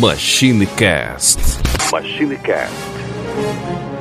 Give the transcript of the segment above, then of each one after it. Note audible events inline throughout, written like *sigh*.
MachineCast. MachineCast.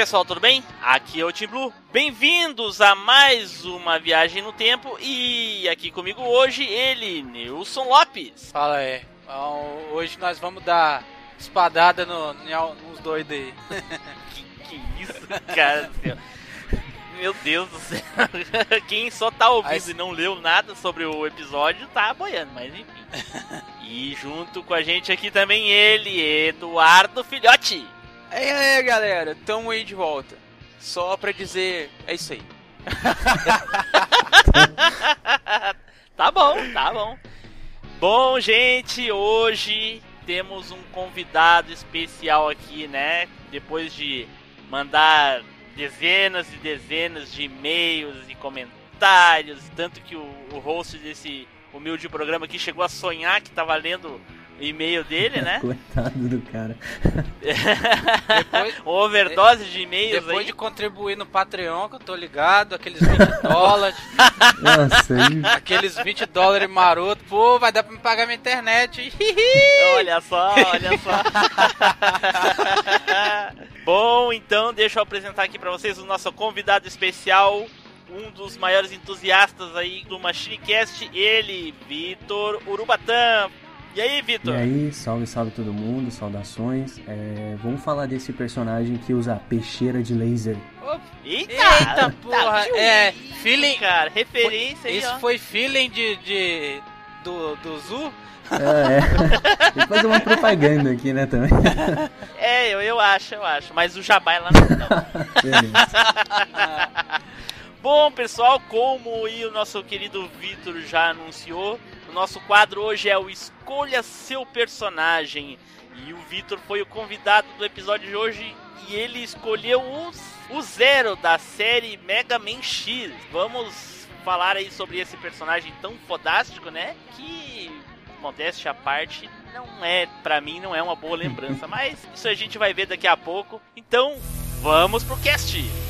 Pessoal, tudo bem? Aqui é o Tim Blue. Bem-vindos a mais uma viagem no tempo e aqui comigo hoje ele, Nilson Lopes. Fala aí. Então, hoje nós vamos dar espadada no, nos doidos aí. que, que isso, cara Meu Deus do céu. *laughs* Quem só tá ouvindo e não leu nada sobre o episódio tá boiando, mas enfim. *laughs* E junto com a gente aqui também ele, Eduardo Filhote. E aí, galera, tamo aí de volta. Só pra dizer, é isso aí. *laughs* tá bom, tá bom. Bom, gente, hoje temos um convidado especial aqui, né? Depois de mandar dezenas e dezenas de e-mails e comentários, tanto que o, o host desse humilde programa aqui chegou a sonhar que tava lendo e-mail dele, *laughs* né? Coitado do cara. depois, *laughs* overdose de e-mails Depois aí. de contribuir no Patreon, que eu tô ligado, aqueles 20 *laughs* dólares. Nossa, aí... Aqueles 20 dólares maroto, pô, vai dar pra me pagar minha internet. olha só, olha só. Bom, então deixa eu apresentar aqui para vocês o nosso convidado especial, um dos maiores entusiastas aí do MachineCast, ele, Vitor Urubatã. E aí, Vitor? E aí, salve, salve todo mundo, saudações. É, vamos falar desse personagem que usa peixeira de laser. Eita, Eita porra! É, feeling. Cara, referência foi, aí, Isso ó. foi feeling de, de do, do Zu? É, é. Tem *laughs* que fazer uma propaganda aqui, né, também. *laughs* É, eu, eu acho, eu acho. Mas o Jabá é lá não. *laughs* Bom, pessoal, como o nosso querido Vitor já anunciou, o nosso quadro hoje é o Escolha Seu Personagem. E o Vitor foi o convidado do episódio de hoje e ele escolheu o, o Zero da série Mega Man X. Vamos falar aí sobre esse personagem tão fodástico, né? Que, modéstia à parte, não é, para mim, não é uma boa lembrança. *laughs* mas isso a gente vai ver daqui a pouco. Então, vamos pro cast!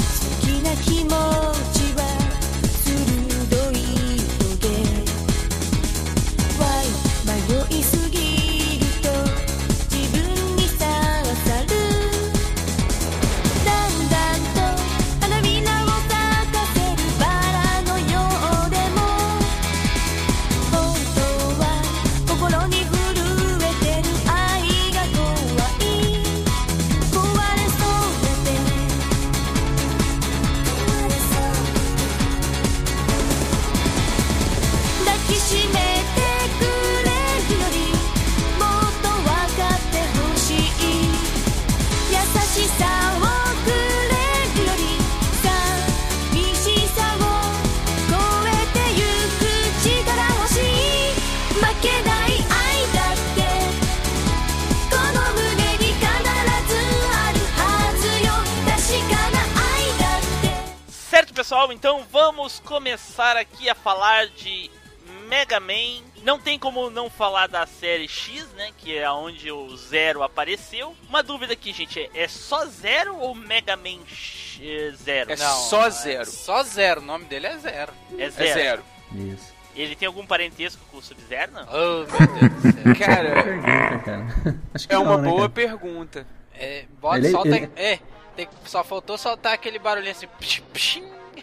Então vamos começar aqui a falar de Mega Man. Não tem como não falar da série X, né? Que é onde o Zero apareceu. Uma dúvida aqui, gente: é, é só Zero ou Mega Man X, Zero? É não, só é Zero. É só Zero, o nome dele é Zero. É Zero. É zero. Isso. Ele tem algum parentesco com o Sub-Zero, não? Oh, meu Deus do céu. *laughs* cara, pergunta, cara. é uma não, né, boa né, pergunta. É, bota, ele, solta. Ele... É, tem, só faltou soltar aquele barulhinho assim. Psh, psh,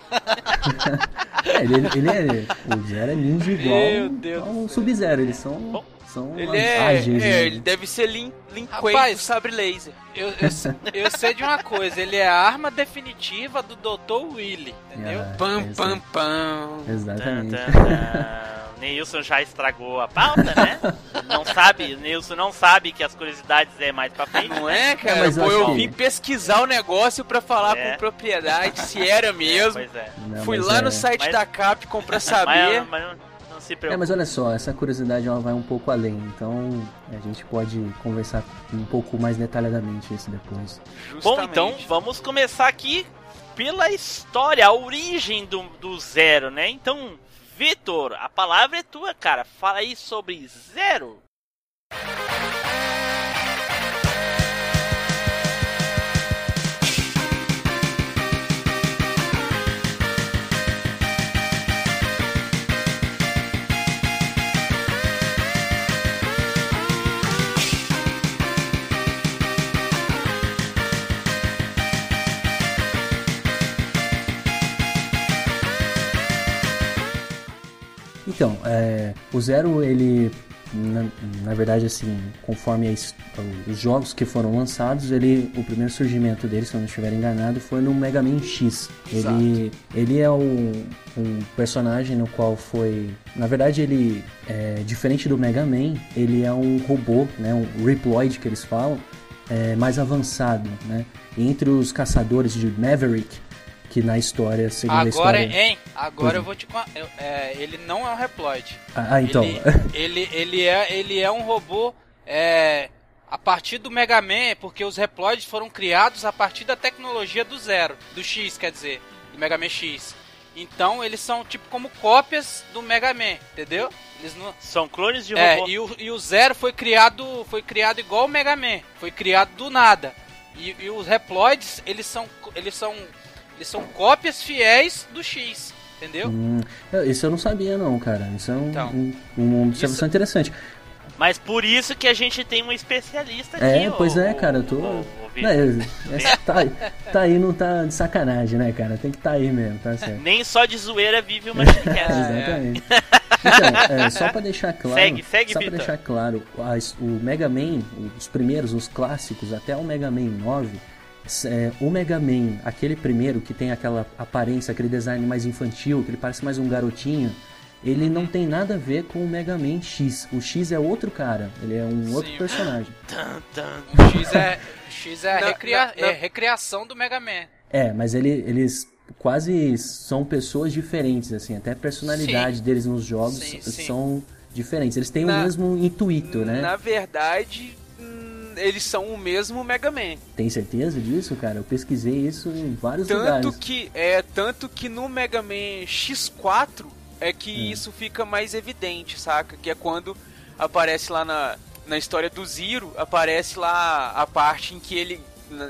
*laughs* é, ele, ele é. O Zero é ninja igual ao Sub-Zero. Eles são. São ele é, ágeis, é né? ele deve ser Lin, Lin do sabre laser. Eu, eu, eu, sei de uma coisa, ele é a arma definitiva do Dr. Willy, entendeu? Ah, pam, pam, pam. Exatamente. *laughs* Neilson já estragou a pauta, né? *laughs* não sabe, Neilson não sabe que as curiosidades é mais pra frente. Não é, cara? Mas Pô, eu, eu vim pesquisar o negócio pra falar é. com propriedade se era *laughs* mesmo. É, pois é. Não, Fui lá é. no site mas... da Capcom pra *laughs* saber. Mas, mas não se preocupe. É, mas olha só, essa curiosidade ela vai um pouco além, então a gente pode conversar um pouco mais detalhadamente isso depois. Justamente. Bom, então vamos começar aqui pela história, a origem do, do Zero, né? Então, Vitor, a palavra é tua, cara. Fala aí sobre Zero. Então, é, o Zero, ele, na, na verdade, assim, conforme a, os jogos que foram lançados, ele, o primeiro surgimento dele, se eu não estiver enganado, foi no Mega Man X. Ele, ele é um, um personagem no qual foi, na verdade, ele é diferente do Mega Man, ele é um robô, né, um Reploid que eles falam, é, mais avançado, né? entre os caçadores de Maverick, que na história, segundo Agora, a história... Hein? Agora eu vou te... É, ele não é um Reploid. Ah, ah então... Ele, ele, ele, é, ele é um robô... É, a partir do Mega Man, porque os Reploids foram criados a partir da tecnologia do Zero, do X, quer dizer, do Mega Man X. Então eles são tipo como cópias do Mega Man, entendeu? Eles não... São clones de é, robô. É, e o, e o Zero foi criado, foi criado igual o Mega Man, foi criado do nada. E, e os Reploids, eles são, eles são eles são cópias fiéis do X, entendeu? Hum, isso eu não sabia não, cara. Isso é um, então, um, uma observação isso... interessante. Mas por isso que a gente tem um especialista aqui. É, pois é, cara, eu tô. O, não, é, tá, tá, aí, não tá de sacanagem, né, cara? Tem que tá aí mesmo, tá certo. Nem só de zoeira vive uma *laughs* Shinecast. Exatamente. Então, é, só pra deixar claro. Segue, segue, Só pra deixar claro, as, o Mega Man, os primeiros, os clássicos, até o Mega Man 9 é, o Mega Man, aquele primeiro que tem aquela aparência, aquele design mais infantil, que ele parece mais um garotinho, ele não tem nada a ver com o Mega Man X. O X é outro cara, ele é um Sim. outro personagem. *laughs* O X é, X é, não, recria, não, não. é recriação do Mega Man. É, mas ele, eles quase são pessoas diferentes, assim, até a personalidade sim. deles nos jogos sim, são diferentes. Eles têm na, o mesmo intuito, né? Na verdade, eles são o mesmo Mega Man. Tem certeza disso, cara? Eu pesquisei isso em vários tanto lugares. Que, é, tanto que no Mega Man X4 é que hum. isso fica mais evidente, saca? Que é quando aparece lá na, na história do Zero, aparece lá a parte em que ele.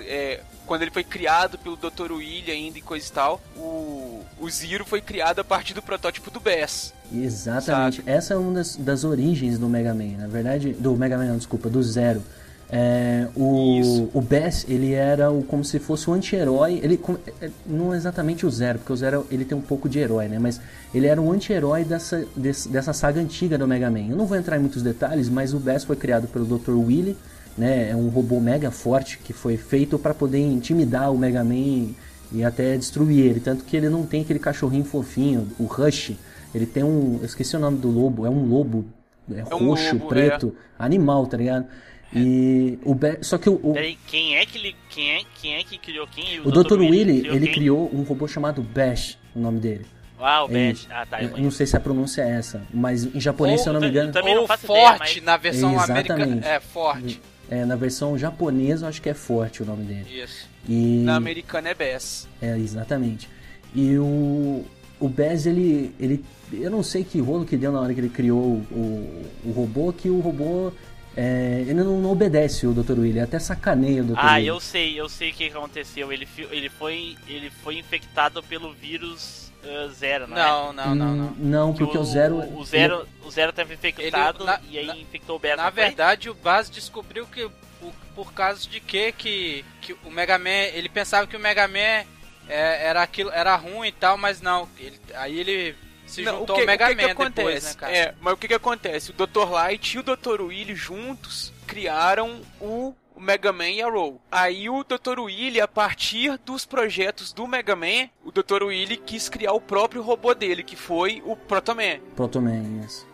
É, quando ele foi criado pelo Dr. William ainda e coisa e tal, o, o Zero foi criado a partir do protótipo do Bass. Exatamente. Sabe? Essa é uma das, das origens do Mega Man. Na verdade, do Mega Man, não, desculpa, do Zero. É, o, o Bass, ele era o, como se fosse um anti-herói. Ele é, não exatamente o Zero, porque o Zero ele tem um pouco de herói, né? Mas ele era um anti-herói dessa, desse, dessa saga antiga do Mega Man. Eu não vou entrar em muitos detalhes, mas o Bass foi criado pelo Dr. Willy, né? É um robô mega forte que foi feito para poder intimidar o Mega Man e até destruir ele. Tanto que ele não tem aquele cachorrinho fofinho, o Rush. Ele tem um. Eu esqueci o nome do lobo, é um lobo é, é um roxo, lobo, é. preto, é. animal, tá ligado? E o Be só que o, o... Peraí, quem é que quem é, quem é que criou quem? O, o Dr. Willy, criou ele quem? criou um robô chamado Bash, o nome dele. Ah, o Bash. Ah, tá. Eu não sei se a pronúncia é essa, mas em japonês, Ou, se eu não me engano. Ou forte ideia, mas... na versão americana. É, forte. É, na versão japonesa eu acho que é forte o nome dele. Isso. E... Na americana é Bass. É, exatamente. E o, o Bez, ele, ele. Eu não sei que rolo que deu na hora que ele criou o, o robô, que o robô. É, ele não, não, obedece o Dr. Willy, até sacaneia o Dr. Ah, Willy. eu sei, eu sei o que aconteceu. Ele, ele, foi, ele foi infectado pelo vírus uh, Zero, não, não, não, não, não. Não, porque o, o Zero. O Zero, o Zero tava infectado ele, na, e aí na, infectou o Bez. Na verdade, o Baz descobriu que. Por, por causa de quê? que, que o Mega Man. Ele pensava que o Mega Man é, era aquilo, era ruim e tal, mas não. Ele, aí ele se não, juntou que, ao Mega que Man que depois, né, cara? É, mas o que que acontece? O Dr. Light e o Dr. Willy juntos criaram o Mega Man e a Roll. Aí o Dr. Willy, a partir dos projetos do Mega Man, o Dr. Willy quis criar o próprio robô dele, que foi o Protoman. Protoman, isso.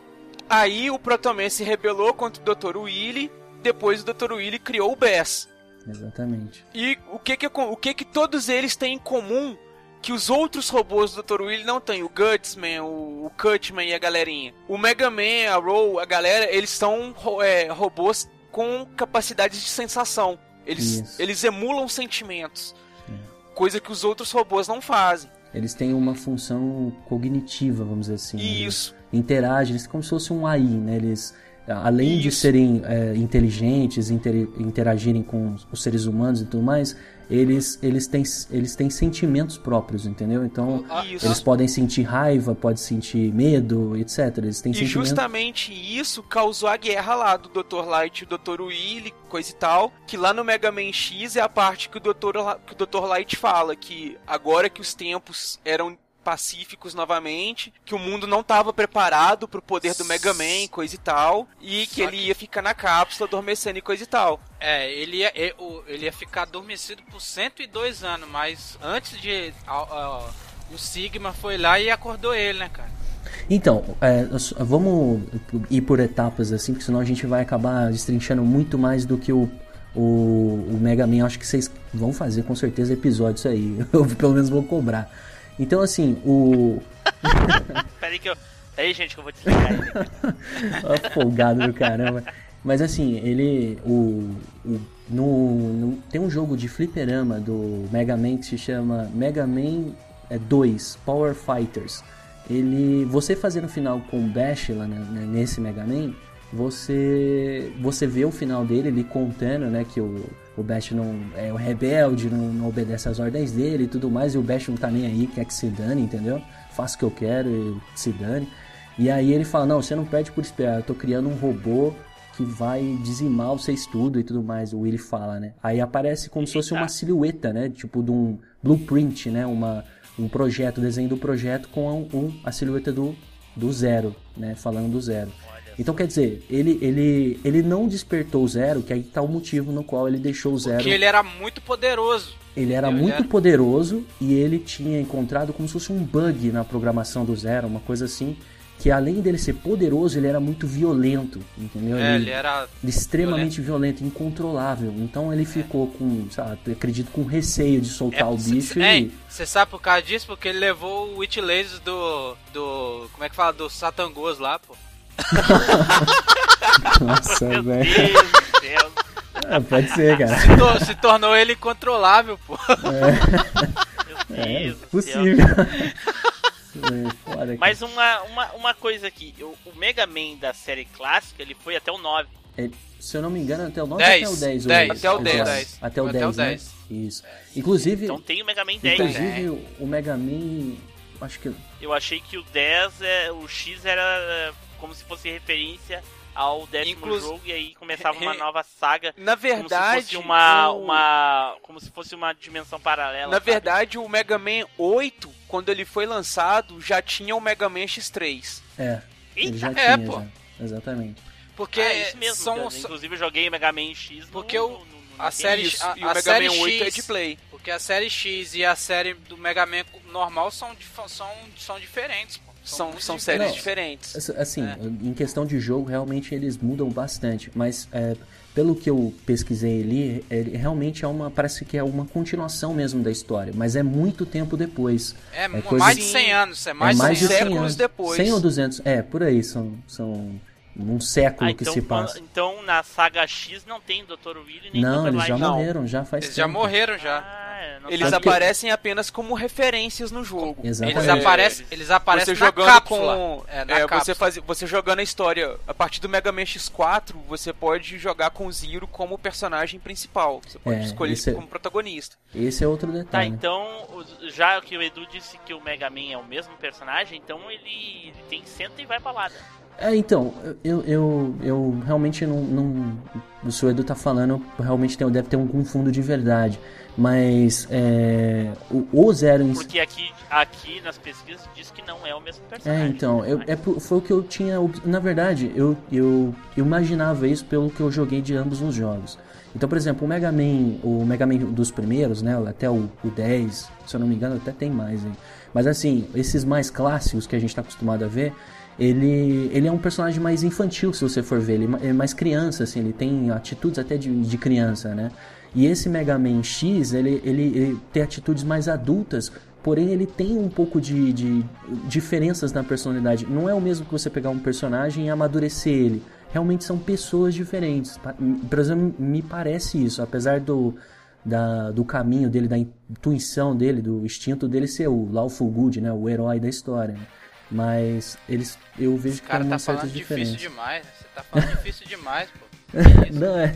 Aí o Protoman se rebelou contra o Dr. Willy, depois o Dr. Willy criou o Bass. Exatamente. E o que que, o que que todos eles têm em comum que os outros robôs do Dr. Willy não têm? O Gutsman, o, o Cutman e a galerinha. O Mega Man, a Roll, a galera, eles são é, robôs com capacidades de sensação. Eles, eles emulam sentimentos. É. Coisa que os outros robôs não fazem. Eles têm uma função cognitiva, vamos dizer assim. Isso. Eles interagem, eles como se fosse um AI, né? Eles além Isso. de serem é, inteligentes, inter, interagirem com os seres humanos e tudo mais, eles, eles, têm, eles têm sentimentos próprios, entendeu? Então, isso. eles podem sentir raiva, podem sentir medo, etc. Eles têm e sentimentos... justamente isso causou a guerra lá do Dr. Light e do Dr. Willy, coisa e tal, que lá no Mega Man X é a parte que o Dr. que o Dr. Light fala que agora que os tempos eram pacíficos novamente, que o mundo não estava preparado para o poder do Mega Man, coisa e tal, e que ele ia ficar na cápsula adormecendo e coisa e tal. É, ele ia, ele ia ficar adormecido por 102 anos, mas antes de. o Sigma foi lá e acordou ele, né, cara? Então, é, vamos ir por etapas assim, porque senão a gente vai acabar destrinchando muito mais do que o, o, o Mega Man. Acho que vocês vão fazer com certeza episódios aí. *laughs* Eu pelo menos vou cobrar. Então, assim, o. *laughs* Peraí que eu. Aí, gente, que eu vou desligar ele. *laughs* Folgado do caramba. Mas assim, ele. O, o no, no, tem um jogo de fliperama do Mega Man que se chama Mega Man 2 é, Power Fighters. Ele. Você fazer no final com o Bash lá né, nesse Mega Man, você. Você vê o final dele, ele contando, né, que o o Bash não é o rebelde, não, não, obedece às ordens dele e tudo mais, e o Bash não tá nem aí, quer que se dane, entendeu? Faço o que eu quero e se dane. E aí ele fala, não, você não perde por esperar, eu tô criando um robô que vai dizimar o seu estudo e tudo mais, o Willy fala, né? Aí aparece como se fosse uma silhueta, né? Tipo de um blueprint, né? Uma, um projeto, desenho do projeto com um, a silhueta do, do zero, né? Falando do zero. Então quer dizer, ele, ele, ele não despertou o Zero, que aí tá o motivo no qual ele deixou o Zero. Porque ele era muito poderoso. Ele era muito poderoso e ele tinha encontrado como se fosse um bug na programação do Zero, uma coisa assim. Que além dele ser poderoso, ele era muito violento, entendeu? É, ele, ele era extremamente violento. violento. incontrolável. Então ele ficou com, sabe, acredito com receio de soltar é, o bicho. É, você sabe por causa disso? Porque ele levou o Witch Lasers do. do. como é que fala? Do Satangos lá, pô. *laughs* Nossa, velho. É, pode ser, cara. Se, to se, tornou ele incontrolável, pô. É, é possível. É, Mas uma, uma, uma coisa aqui, o, o, Mega Man da série clássica, ele foi até o 9. É, se eu não me engano, até o 9 10, até o 10. 10 até o 10. 10. Até o 10, até o 10, né? Isso. Inclusive... Então tem o Mega Man 10. Inclusive, né? o Mega Man... Acho que... Eu achei que o 10, é, o X era como se fosse referência ao décimo Inclus... jogo e aí começava uma nova saga. Na verdade, como se fosse uma, o... uma como se fosse uma dimensão paralela. Na sabe? verdade, o Mega Man 8, quando ele foi lançado, já tinha o Mega Man X3. É. Ele já é, tinha, pô. Já. Exatamente. Porque ah, é isso mesmo, são... inclusive eu joguei Mega Man X Porque no, o no, no, a série isso, a, e o Mega série Man 8 X, é de play. Porque a série X e a série do Mega Man normal são, são, são diferentes, pô. São, são séries Não, diferentes. Assim, é. em questão de jogo, realmente eles mudam bastante. Mas é, pelo que eu pesquisei ali, ele realmente é uma. Parece que é uma continuação mesmo da história. Mas é muito tempo depois. É, é mais de 100 anos, é mais, é mais de 100 séculos depois. 100 ou 200, é, por aí. São, são num século Ah, que então, se passa. então na saga X não tem Dr. Willy nem Não, Dr. eles já Light. Morreram, já faz Eles tempo. já morreram já. Ah, não Eles Tanto que- aparecem apenas como referências no jogo. Exatamente. Eles É, aparecem, eles aparecem você na jogando cápsula. com É, na é, cápsula. você faz, você jogando a história a partir do Mega Man X4 você pode jogar com o Zero como personagem principal você pode É, escolher é- como protagonista Esse é outro Tá, detalhe. então, o- já que o Edu disse que o Mega Man é o mesmo personagem, então ele, ele tem senta e vai pra lá. né? É, então, eu, eu, eu realmente não, não. O senhor Edu tá falando, realmente tem, deve ter algum fundo de verdade. Mas é, o, o Zero Porque aqui, aqui nas pesquisas diz que não é o mesmo É, personagem. então, eu, Mas- é, foi o que eu tinha. Na verdade, eu, eu, eu imaginava isso pelo que eu joguei de ambos os jogos. Então, por exemplo, o Mega Man, o Mega Man dos primeiros, né? Até o, o 10, se eu não me engano, até tem mais aí. Mas assim, esses mais clássicos que a gente tá acostumado a ver, ele, ele é um personagem mais infantil, se você for ver. Ele é é mais criança, assim, ele tem atitudes até de, de criança, né? E esse Mega Man X, ele, ele, ele tem atitudes mais adultas, porém ele tem um pouco de, de diferenças na personalidade. Não é o mesmo que você pegar um personagem e amadurecer ele. Realmente são pessoas diferentes. Por exemplo, me parece isso, apesar do, da, do caminho dele, da intuição dele, do instinto dele ser o Lawful Good, né? O herói da história. né? Mas eles, eu vejo Esse que cara tem tá falando difícil diferenças. demais. né? Você tá falando difícil demais, pô. *laughs* Não, é.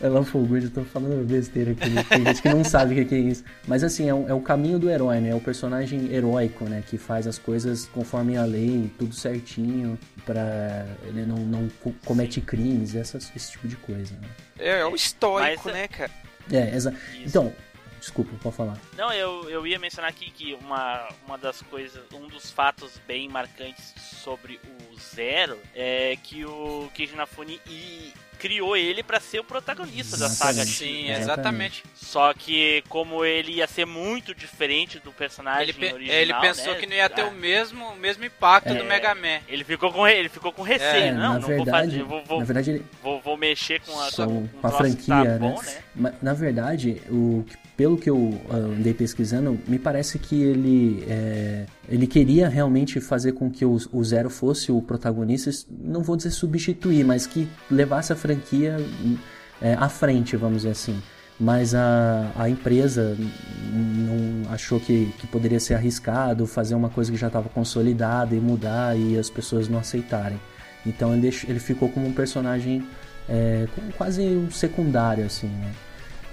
É Good, eu tô falando besteira aqui. né? Tem gente que não sabe o que é isso. Mas assim, é, um- é o caminho do herói, né? É o personagem heróico, né? Que faz as coisas conforme a lei, tudo certinho, pra. Ele não, não co- comete crimes, essas, esse tipo de coisa, né? é, é o estoico Mas- né cara É, exa... Isso. Então, desculpa, pode falar. Não, eu, eu ia mencionar aqui que uma, uma das coisas, um dos fatos bem marcantes sobre o Zero é que o Keiji Inafune e criou ele pra ser o protagonista da saga Exatamente. Sim, exatamente. Só que como ele ia ser muito diferente do personagem Ele, pe- original, ele pensou né? que não ia ter Ah, o mesmo, o mesmo impacto do É. Mega Man. Ele ficou com ele ficou com receio, É, não, na não verdade, vou fazer, vou, vou, na verdade ele, vou, vou mexer com a, com, com, a tá franquia, bom, né? né? Na verdade, o, que- pelo que eu ah, andei pesquisando, me parece que ele, é, ele queria realmente fazer com que o, o Zero fosse o protagonista, não vou dizer substituir, mas que levasse a franquia hum, é, à frente, vamos dizer assim. Mas a, a empresa não achou que, que poderia ser arriscado fazer uma coisa que já estava consolidada e mudar e as pessoas não aceitarem. Então ele, deixou- ele ficou como um personagem é, quase um secundário, assim, né?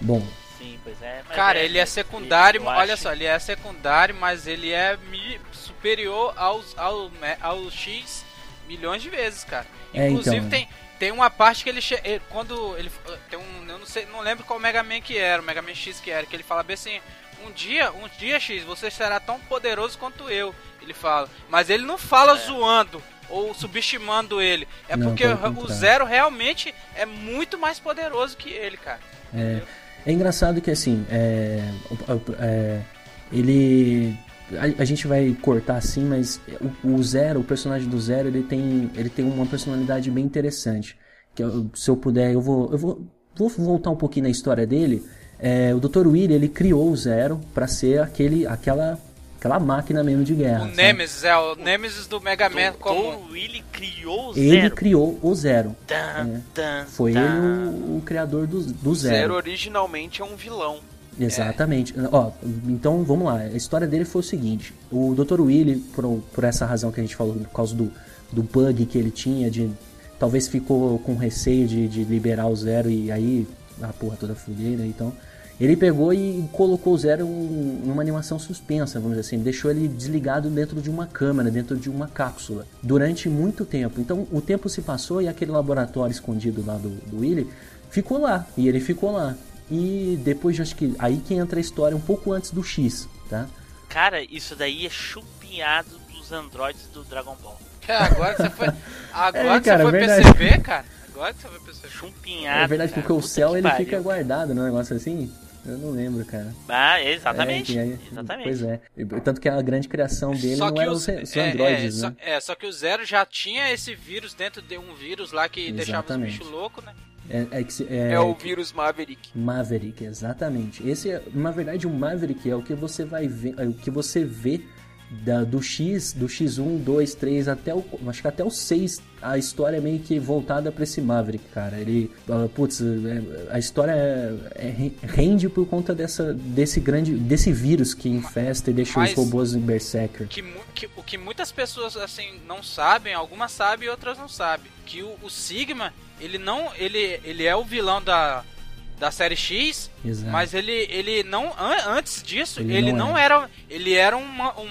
Bom, Sim, pois é. mas Cara, ele é secundário, eu olha acho- só, ele é secundário, mas ele é mi- superior aos, ao, ao X milhões de vezes, cara. É, Inclusive então. tem, tem uma parte que ele, ele- quando ele tem um, eu não sei, não lembro qual Mega Man que era, o Mega Man X que era, que ele fala bem assim, um dia, um dia X, você será tão poderoso quanto eu, ele fala. Mas ele não fala zoando ou subestimando ele, é Não, porque o. Zero realmente é muito mais poderoso que ele, cara. É, é engraçado que assim, é, é, ele. A, a gente vai cortar assim, mas o, o Zero, o personagem do Zero, ele tem, ele tem uma personalidade bem interessante. Que eu- se eu puder, eu vou, eu vou, vou voltar um pouquinho na história dele. É, o Dr. Willy, ele criou o Zero para ser aquele, aquela, aquela máquina mesmo de guerra. O sabe? Nemesis é o Nemesis do Mega Man comum. Willy criou o Ele Zero. criou o Zero. Tan, É. tan, Foi tan. ele o, o criador do, do Zero originalmente é um vilão Exatamente. Ó, então vamos lá. A história dele foi o seguinte: o Dr. Willy, por, por essa razão que a gente falou, por causa do, do bug que ele tinha, de talvez ficou com receio de, de liberar o Zero e aí a porra toda fudeira, então. Ele pegou e colocou o Zero em uma animação suspensa, vamos dizer assim, deixou ele desligado dentro de uma câmera, dentro de uma cápsula, durante muito tempo. Então o tempo se passou e aquele laboratório escondido lá do, do Willy ficou lá, e ele ficou lá. E depois, acho que aí que entra a história um pouco antes do X, tá? Cara, isso daí é chupinhado dos androides do Dragon Ball. Cara, *laughs* agora você foi. *laughs* Agora É, que cara, você foi verdade. perceber, cara. Agora que você foi perceber. Chumpinhado. é verdade, cara. porque o céu ele pariu. fica guardado, não é um negócio assim? Eu não lembro, cara. Ah, exatamente. É, aí- exatamente. Pois é. Tanto que a grande criação dele Só não que eram os, os, é, androides, é, né? Só, é, só que o Zero já tinha esse vírus dentro de um vírus lá que deixava os Exatamente. bichos loucos, né? É, é é- é, o vírus Maverick Maverick, exatamente. Esse, é, na verdade, o Maverick é o que você vai ver, é o que você vê da- do X, do X1, 2, 3 até o. Acho que até o 6, a história é meio que voltada pra esse Maverick, cara. Ele. ah, Putz, é- a história é- é- rende por conta dessa, desse grande. desse vírus que infesta e deixa Mas- os robôs em Berserker. que, que- o que muitas pessoas assim não sabem, algumas sabem e outras não sabem, que o, o Sigma, ele não, ele, ele é o vilão da, da série X, Exato. mas ele, ele não an- antes disso, Ele ele, não não, era, ele era uma- um,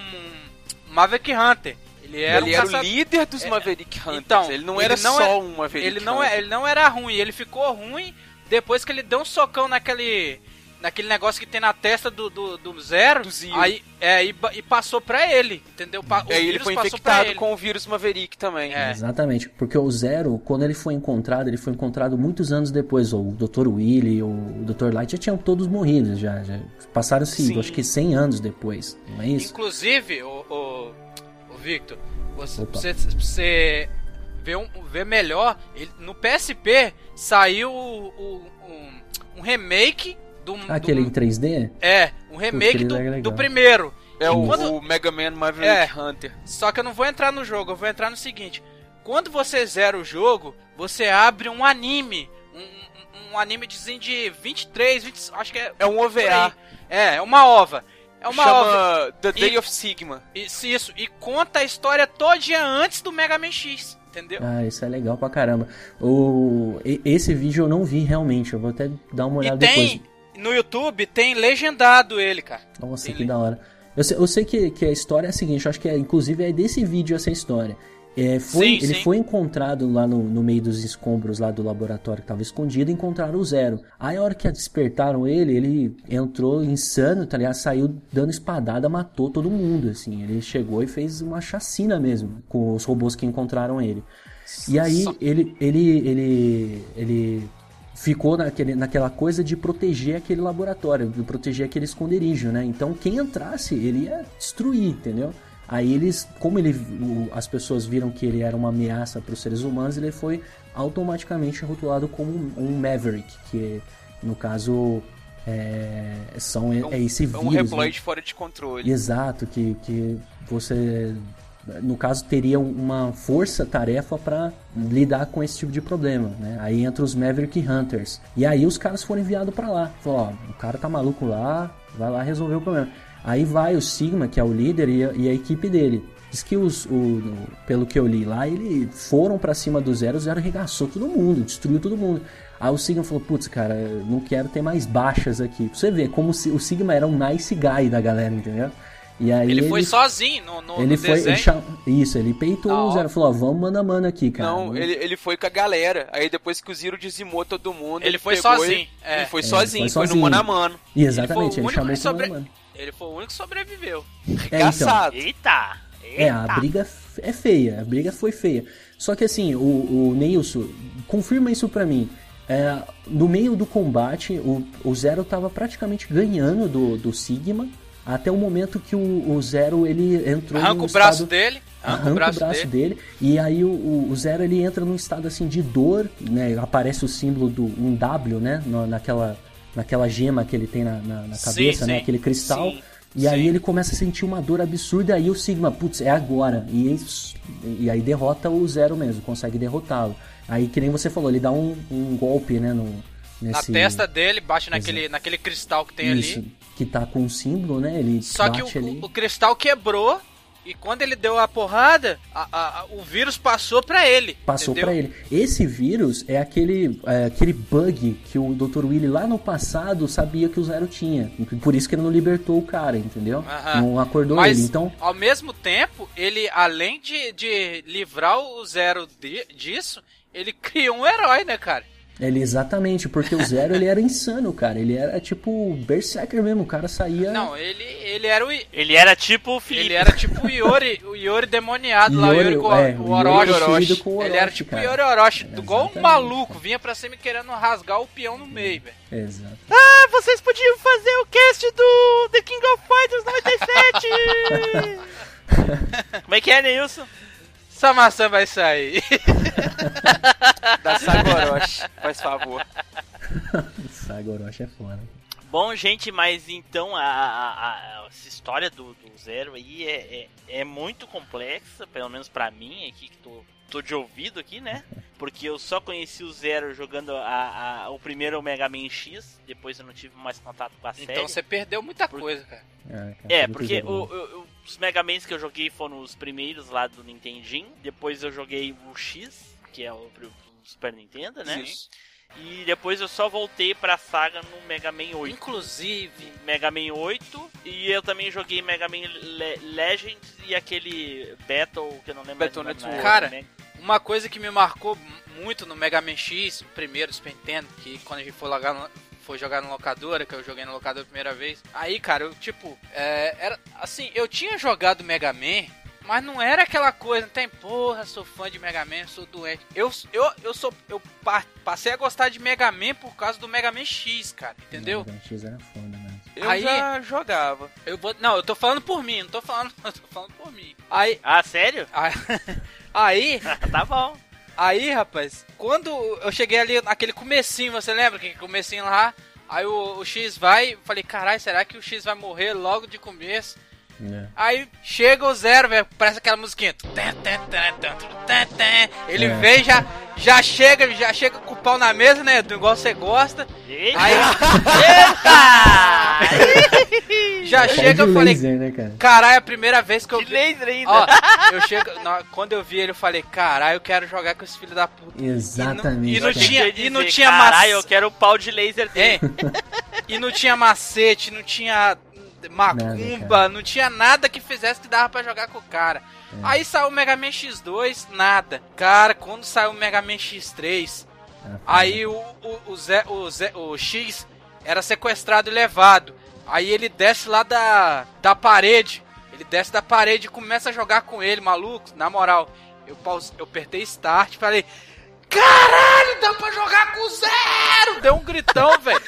Maverick Hunter. Ele era ele um era o caça- líder dos É, Maverick Hunters. então, ele não ele era não só é- um Maverick ele não, é, ele não era ruim, ele ficou ruim depois que ele deu um socão naquele naquele negócio que tem na testa do, do, do Zero, Do Zero. aí é, e, e passou pra ele, entendeu? Pa- Aí ele vírus foi passou pra infectado ele. com o vírus Maverick também. É. Exatamente, porque o Zero, quando ele foi encontrado, ele foi encontrado muitos anos depois. O Dr. Willy, o Dr. Light já tinham todos morrido, já, já passaram-se, Sim. acho que 100 anos depois, não é isso? Inclusive, o, o Victor, você, Opa. você, você vê, um, vê melhor, ele- no PSP saiu o- o- um, um remake do, Aquele em do 3D? é, um remake aquele do, é do primeiro. É o, Quando- o Mega Man Maverick É. Hunter. Só que eu não vou entrar no jogo, eu vou entrar no seguinte. Quando você zera o jogo, você abre um anime. Um, um- um animezinho de 23, 20, acho que é. É um OVA. É, é uma ova. É uma. Chama The Day E- of Sigma. Isso, isso. E conta a história todinha antes do Mega Man X. Entendeu? Ah, isso é legal pra caramba. O, e- esse vídeo eu não vi realmente, eu vou até dar uma e olhada tem. depois. No YouTube tem legendado ele, cara. Nossa, Tem que da hora. Eu sei, eu sei que, que a história é a seguinte, eu acho que é, inclusive é desse vídeo essa história. É, foi, Sim, ele sim. foi encontrado lá no, no meio dos escombros lá do laboratório que estava escondido e encontraram o Zero. Aí a hora que despertaram ele, ele entrou insano, tá ligado? Saiu dando espadada, matou todo mundo, assim. Ele chegou e fez uma chacina mesmo com os robôs que encontraram ele. E aí ele, ele, ele, ele ficou naquele, naquela coisa de proteger aquele laboratório, de proteger aquele esconderijo, né? Então quem entrasse, ele ia destruir, entendeu? Aí eles, como ele, o- as pessoas viram que ele era uma ameaça para os seres humanos, ele foi automaticamente rotulado como um, um Maverick, que no caso é, são, é, um- esse É vírus. um né? reploid fora de controle. Exato, que, que você, no caso, teria uma força-tarefa para lidar com esse tipo de problema, né? Aí entra os Maverick Hunters. E aí os caras foram enviados para lá. Falou, ó, o cara tá maluco lá, vai lá resolver o problema. Aí vai o Sigma, que é o líder, e a, e a equipe dele. Diz que os, o, pelo que eu li lá, eles foram pra cima do Zero, o Zero arregaçou todo mundo, destruiu todo mundo. Aí o Sigma falou, putz, cara, eu não quero ter mais baixas aqui. Pra você ver como se- o Sigma era um nice guy da galera, entendeu? E aí Ele foi sozinho no, no, ele no foi, ele cham- Isso, ele peitou Da o. Zero, falou, ó, vamos mano a mano aqui, cara. Não, ele, ele foi com a galera. Aí depois que o Zero dizimou todo mundo. Ele foi pegou sozinho, e- é. Ele foi É, sozinho, foi foi, sozinho. no mano a mano. E exatamente, Ele ele, foi o chamou que esse mano sobre- a mano. Ele foi o único que sobreviveu. Regaçado. Eita! É, a Eita. briga é feia, a briga foi feia. Só que assim, o, o Neilson, confirma isso pra mim. É, no meio do combate, o, o Zero tava praticamente ganhando do, do Sigma, até o momento que o, o Zero ele entrou Arranca o braço estado- dele. Arranca, arranca o braço, dele. dele. e aí o, o- o Zero ele entra num estado assim de dor, né? Aparece o símbolo do um W, né? Naquela, naquela gema que ele tem na, na- na Sim, cabeça, né? sim. Aquele cristal. Sim, E aí sim. ele começa a sentir uma dor absurda, aí o Sigma, putz, é agora. E, aí- e aí derrota o Zero mesmo, consegue derrotá-lo. Aí, que nem você falou, ele dá um, um golpe, né, no, Na nesse... testa dele, bate naquele, naquele cristal que tem isso, ali. que tá com um símbolo, né, ele Só que o, ali. o cristal quebrou. E quando ele deu a porrada, a- a- a- o vírus passou pra ele. Passou pra ele. Esse vírus é aquele, é aquele bug que o Dr. Willy lá no passado sabia que o Zero tinha. Por isso que ele não libertou o cara, entendeu? Aham. Não acordou Mas, ele. Então, ao mesmo tempo, ele, além de, de livrar o Zero de- disso, ele *laughs* criou um herói, né, cara? Ele exatamente, porque o Zero ele era insano, cara. Ele era tipo Berserker mesmo. O cara saía. Não, ele, ele era o. Ele era tipo o Felipe. Ele era tipo o Yori, o Yori demoniado lá, o Yori- Yori com é, o Orochi. Yori possuído com o Ele era Orochi, tipo o. Yori Orochi, igual um maluco, vinha pra cima querendo rasgar o peão no meio, velho. Exato. Ah, vocês podiam fazer o cast do The King of Fighters 97! *laughs* Como é que é, Neilson? Essa maçã vai sair. *laughs* Da Sagoroshi, faz favor. *laughs* Sagoroshi é foda. Bom, gente, mas então a, a, a- essa história do, do Zero aí é, é, é muito complexa, pelo menos pra mim aqui, que tô, tô de ouvido aqui, né? *laughs* Porque eu só conheci o Zero jogando a, a- o primeiro Mega Man X, depois eu não tive mais contato com a série. Então você perdeu muita Por- coisa, cara. Ah, cara, É, porque o- os Mega Mans que eu joguei foram os primeiros lá do Nintendinho, depois eu joguei o X, que é o, Super Nintendo, né? Sim. E depois eu só voltei pra saga no Mega Man 8. Inclusive, Mega Man 8 e eu também joguei Mega Man Le Legends e aquele Battle que eu não lembro Battle mais Network. Cara, Mega- uma coisa que me marcou muito no Mega Man X, o primeiro Super Nintendo, que quando a gente foi, logar no- foi jogar na locadora, que eu joguei na locadora a primeira vez. Aí, cara, eu, tipo, é, era assim, eu tinha jogado Mega Man, mas não era aquela coisa, não tem porra, sou fã de Mega Man, sou doente. Eu, eu, eu sou. Eu pa- passei a gostar de Mega Man por causa do Mega Man X, cara, entendeu? Mega Man X era foda mesmo. Eu Aí- já jogava. Eu vou. Não, eu tô falando por mim, não tô falando. *laughs* Eu tô falando por mim. Aí. Ah, sério? Aí, *laughs* *laughs* tá bom. Aí, rapaz, quando eu cheguei ali naquele comecinho, você lembra que comecinho lá? Aí o, o X vai, falei, caralho, será que o X vai morrer logo de começo? É. Aí chega o zero, velho, parece aquela musiquinha. Ele É. vem, já, já chega, já chega com o pau na mesa, né? Do igual você gosta. Eita! Aí *laughs* já Pau chega, eu falei, laser, né, cara? caralho, é a primeira vez que eu De vi. laser ainda. Ó, eu chego, na- quando eu vi ele, eu falei, caralho, eu quero jogar com esse filho da puta. Exatamente. e não Eu cara. tinha- e não tinha Caralho, maç- eu quero o pau de laser dele. É. E não tinha macete, não tinha macumba, Nada, não tinha nada que fizesse que dava pra jogar com o cara. É. Aí saiu o Mega Man X2, nada. Cara, quando saiu o Mega Man X3, Era foda. aí o, o, o, Zé- o, Zé- o X era sequestrado e levado. Aí ele desce lá da, da parede. Ele desce da parede e começa a jogar com ele, maluco. Na moral, eu, pause, eu apertei start e falei. Caralho, dá pra jogar com zero! Deu um gritão, velho.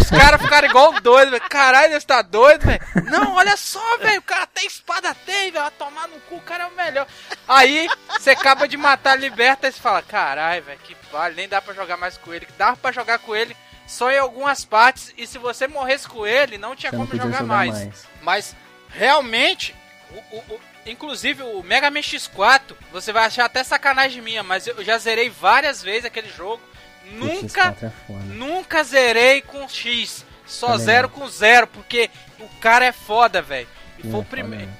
Os caras ficaram igual doido, velho. Caralho, você tá doido, velho? Não, olha só, velho. O cara tem espada, tem, velho. Vai tomar no cu, o cara é o melhor. Aí, você acaba de matar, liberta e você fala: Caralho, velho, que vale. Nem dá pra jogar mais com ele. Dava pra jogar com ele só em algumas partes. E se você morresse com ele, não tinha Você não como podia jogar, jogar mais. mais. Mas, realmente, o, o- o- inclusive o Mega Man X4, você vai achar até sacanagem minha, mas eu já zerei várias vezes aquele jogo. Nunca, esse 4 é nunca zerei com X. Só Também zero com zero, porque o cara é foda, velho. E foi o primeiro.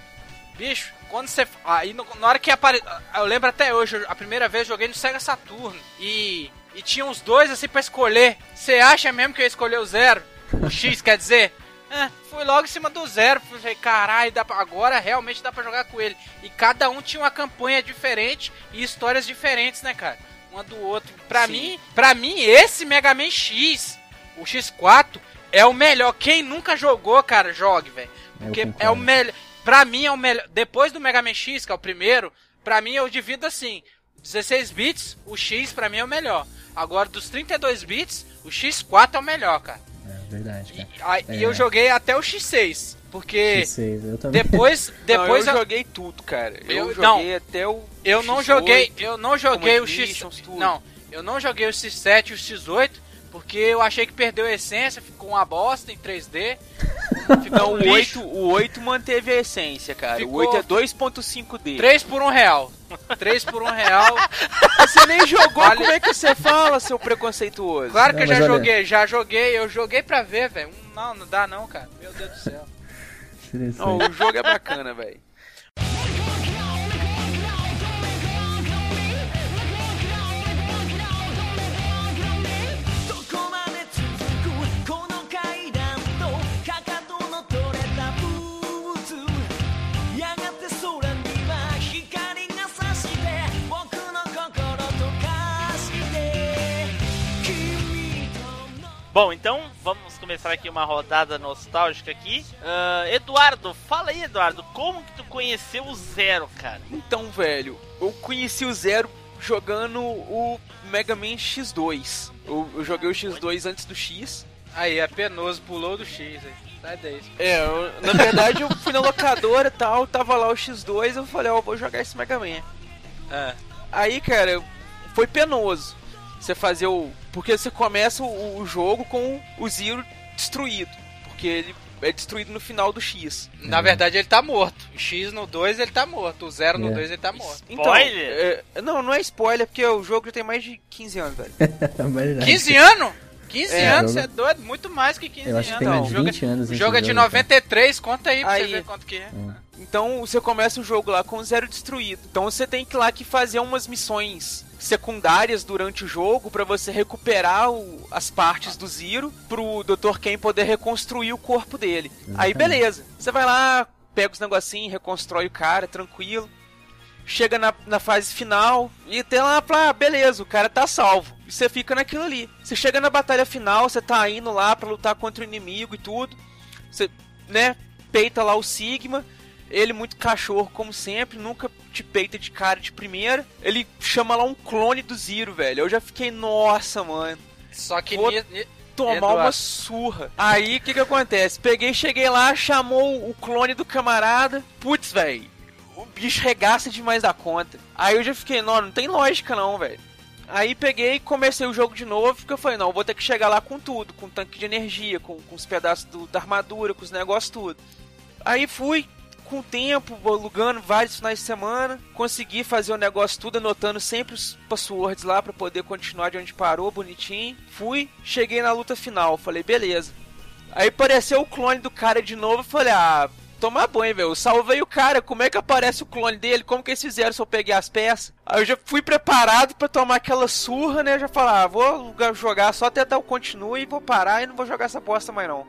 Bicho, quando você. Aí na hora que apareceu. Eu lembro até hoje, a primeira vez eu joguei no Sega Saturno. E. E tinha os dois assim pra escolher. Você acha mesmo que eu ia escolher o zero? O X, quer dizer? É, fui logo em cima do zero. Falei, caralho, pra- agora realmente dá pra jogar com ele. E cada um tinha uma campanha diferente e histórias diferentes, né, cara? Uma do outro. Pra Sim. mim, pra mim, esse Mega Man X, o X4, é o melhor. Quem nunca jogou, cara, jogue, velho. Porque é o melhor. Pra mim é o melhor. Depois do Mega Man X, que é o primeiro, pra mim eu divido assim: 16 bits, o X pra mim é o melhor. Agora dos 32 bits, o X4 é o melhor, cara. É verdade, E, cara. aí- e É. eu joguei até o X6. Porque X6, eu também. depois. *laughs* depois não, eu eu, joguei tudo, cara. Eu- Eu, não. joguei até o. eu não X8, joguei. Eu não joguei o X. Tudo. Não, eu não joguei o X7 e o X8. Porque eu achei que perdeu a essência, ficou uma bosta em 3D. *laughs* Ficou Não, um o lixo. 8, o 8 manteve a essência, cara. Ficou- O 8 é 2.5D. 3 por 1 real. 3 por 1 real. Você nem jogou, Vale- como é que você fala, seu preconceituoso? Claro que Não, eu já olha- joguei, já joguei, eu joguei pra ver, velho. Não, não dá não, cara. Meu Deus do céu. Não, o jogo é bacana, velho. Bom, então vamos começar aqui uma rodada nostálgica aqui. Ah, Eduardo, fala aí, Eduardo, como que tu conheceu o Zero, cara? Então, velho, eu conheci o Zero jogando o Mega Man X2. Eu, eu joguei o X2 antes do X. Aí, é penoso, pulou do X aí. Sai daí. É, eu- na verdade eu fui na locadora e tal, tava lá o X2, eu falei, ó, vou jogar esse Mega Man. Ah, Aí, cara, foi penoso. Você fazer o. Porque você começa o, o jogo com o Zero destruído. porque ele é destruído no final do X. Na verdade, ele tá morto. O X no 2 ele tá morto. O 0 no É. 2 ele tá morto. Então, Spoiler? é, não, não é spoiler, porque o jogo já tem mais de 15 anos, velho. *laughs* É verdade. 15 anos? 15 É, anos, jogo- você é doido? Muito mais que 15 Eu acho que tem anos. mais de o jogo, 20 anos o jogo é de jogo, cara. 93, conta aí pra Aí. você ver quanto que é. Então você começa o jogo lá com o zero destruído. Então você tem que ir lá que fazer umas missões secundárias durante o jogo pra você recuperar o- as partes do Zero pro Dr. Ken poder reconstruir o corpo dele. Aí beleza. Você vai lá, pega os negocinhos, reconstrói o cara, tranquilo. Chega na, na fase final e tem lá, fala, ah, beleza, o cara tá salvo. E você fica naquilo ali. Você chega na batalha final, você tá indo lá pra lutar contra o inimigo e tudo. Você, né, peita lá o Sigma. Ele muito cachorro, como sempre, nunca te peita de cara de primeira. Ele chama lá um clone do Zero, velho. Eu já fiquei, nossa, mano. Só que Vou- Tomar Eduardo. uma surra. Aí, o que que acontece? Peguei, cheguei lá, chamou o clone do camarada. Putz, velho. O bicho regaça demais da conta. Aí eu já fiquei, não, não tem lógica não, velho. Aí peguei e comecei o jogo de novo, porque eu falei, não, eu vou ter que chegar lá com tudo, com tanque de energia, com, com os pedaços do- da armadura, com os negócios tudo. Aí fui, com o tempo, alugando vários finais de semana, consegui fazer o negócio tudo, anotando sempre os passwords lá pra poder continuar de onde parou, bonitinho. Fui, cheguei na luta final, falei, beleza. Aí apareceu o clone do cara de novo, falei, ah, tomar banho, velho. Eu salvei o cara, como é que aparece o clone dele? Como que eles fizeram se eu peguei as peças? Aí eu já fui preparado pra tomar aquela surra, né? Já falar, ah, vou jogar só até dar o continue e vou parar e não vou jogar essa bosta mais não.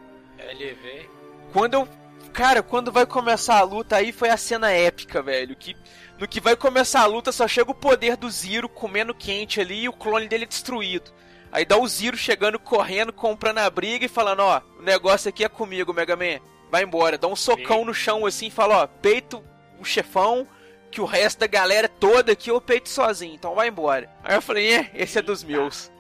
Veio. Quando eu. Cara, quando vai começar a luta aí foi a cena épica, velho. Que no que vai começar a luta só chega o poder do Zero comendo quente ali e o clone dele destruído. Aí dá o Zero chegando, correndo, comprando a briga e falando, ó, o negócio aqui é comigo, Mega Man. Vai embora. Dá um socão no chão assim e fala, ó, peito o chefão, que o resto da galera toda aqui eu peito sozinho, então vai embora. Aí eu falei, é, esse é dos meus.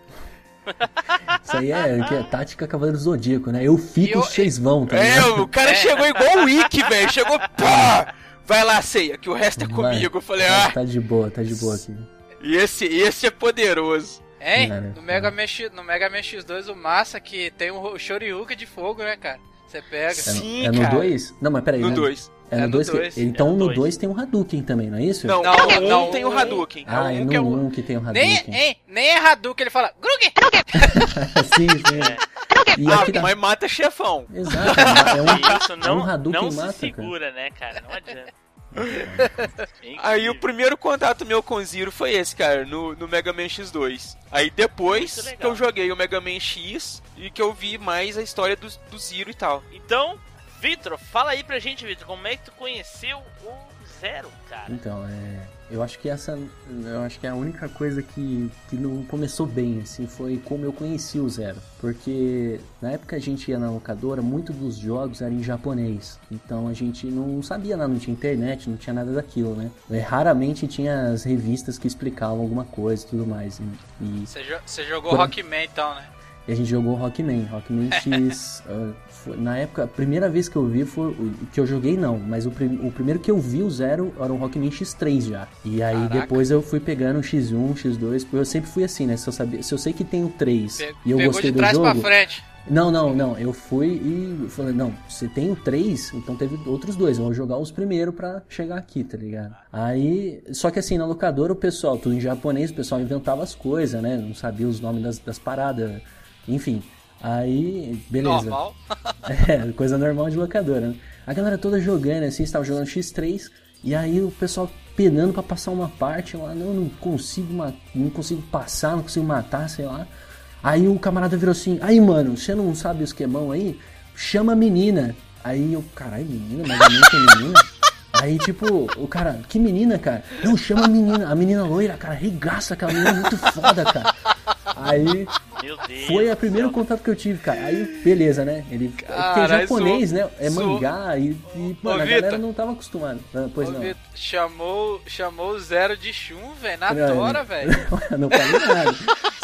Isso aí é, que é tática Cavaleiro Zodíaco, né? Eu fico, E eu- vocês vão, tá É, ligado? o cara chegou igual o Wick, velho. Chegou, pá! Vai lá, ceia, que o resto é Vai. comigo. Eu falei, ah, Tá de boa, tá de boa aqui. e esse, esse é poderoso. Hein? Cara, no, Mega Man X, no Mega Man X2, o massa que tem o Shoryuken de fogo, né, cara? Você pega. É, Sim, no- é no cara. 2? Não, mas peraí. No né? 2. É no É no 2. dois. Então É no no dois. 2 tem um Hadouken também, não é isso? Não, Não, não, não, um tem o um- Hadouken. Ah, é é um no que é o- 1 que tem o Nem, Hadouken. hein, nem é Hadouken, ele fala Hadouken! *laughs* sim, sim. E Ah, tá... mas mata chefão. Exato, é um, *laughs* Isso é não, um Hadouken não mata, se segura, né, cara? Não adianta. *laughs* É Aí o primeiro contato meu com o Zero foi esse, cara, no, no Mega Man X2. Aí depois que eu joguei o Mega Man X e que eu vi mais a história do, do Zero e tal. Então, Vitor, fala aí pra gente, Vitor, como é que tu conheceu o Zero, cara? Então, é, eu acho que essa, eu acho que é a única coisa que, que não começou bem, assim, foi como eu conheci o Zero, porque na época a gente ia na locadora, muito dos jogos eram em japonês, então a gente não sabia nada, não tinha internet, não tinha nada daquilo, né? É, raramente tinha as revistas que explicavam alguma coisa e tudo mais, e, e Você, jo- você jogou Por- Rockman então, né? e a gente jogou Rockman, Rockman *laughs* X. ah, foi- na época, a primeira vez que eu vi foi. O que eu joguei não, mas o, prim- o primeiro que eu vi o Zero era um Rockman X3 já. E aí Caraca. depois eu fui pegando o X1, X2, porque eu sempre fui assim, né? Se eu, sabia, se eu sei que tem o 3 Pe- e eu gostei de do jogo. pra frente. Não, não, não. Eu fui e falei, não, você tem o 3, então teve outros dois. Eu vou jogar os primeiros pra chegar aqui, tá ligado? Aí, só que assim, na locadora o pessoal, tudo em japonês, o pessoal inventava as coisas, né? Não sabia os nomes das, das paradas, enfim. Aí, beleza. Normal. *laughs* É, coisa normal de locadora, né? A galera toda jogando, assim, estava jogando X3, e aí o pessoal penando pra passar uma parte lá, não, não consigo, não consigo passar, não consigo matar, sei lá. Aí o camarada virou assim, aí mano, você não sabe o esquemão aí? Chama a menina. Aí eu, caralho, menina, mas a menina tem menina? Aí, tipo, o cara, que menina, cara? Não, chama a menina, a menina loira, cara, regaça aquela menina é muito foda, cara. Aí, foi o primeiro céu. contato que eu tive, cara. Aí, beleza, né? Ele porque é Caralho, japonês, zoou- né? É mangá e, e mano, a galera não tava acostumada. Ah, Pois Ô, não. Chamou, chamou o Zero de Chum, velho, na Não, tora, velho. *laughs* não falei nada.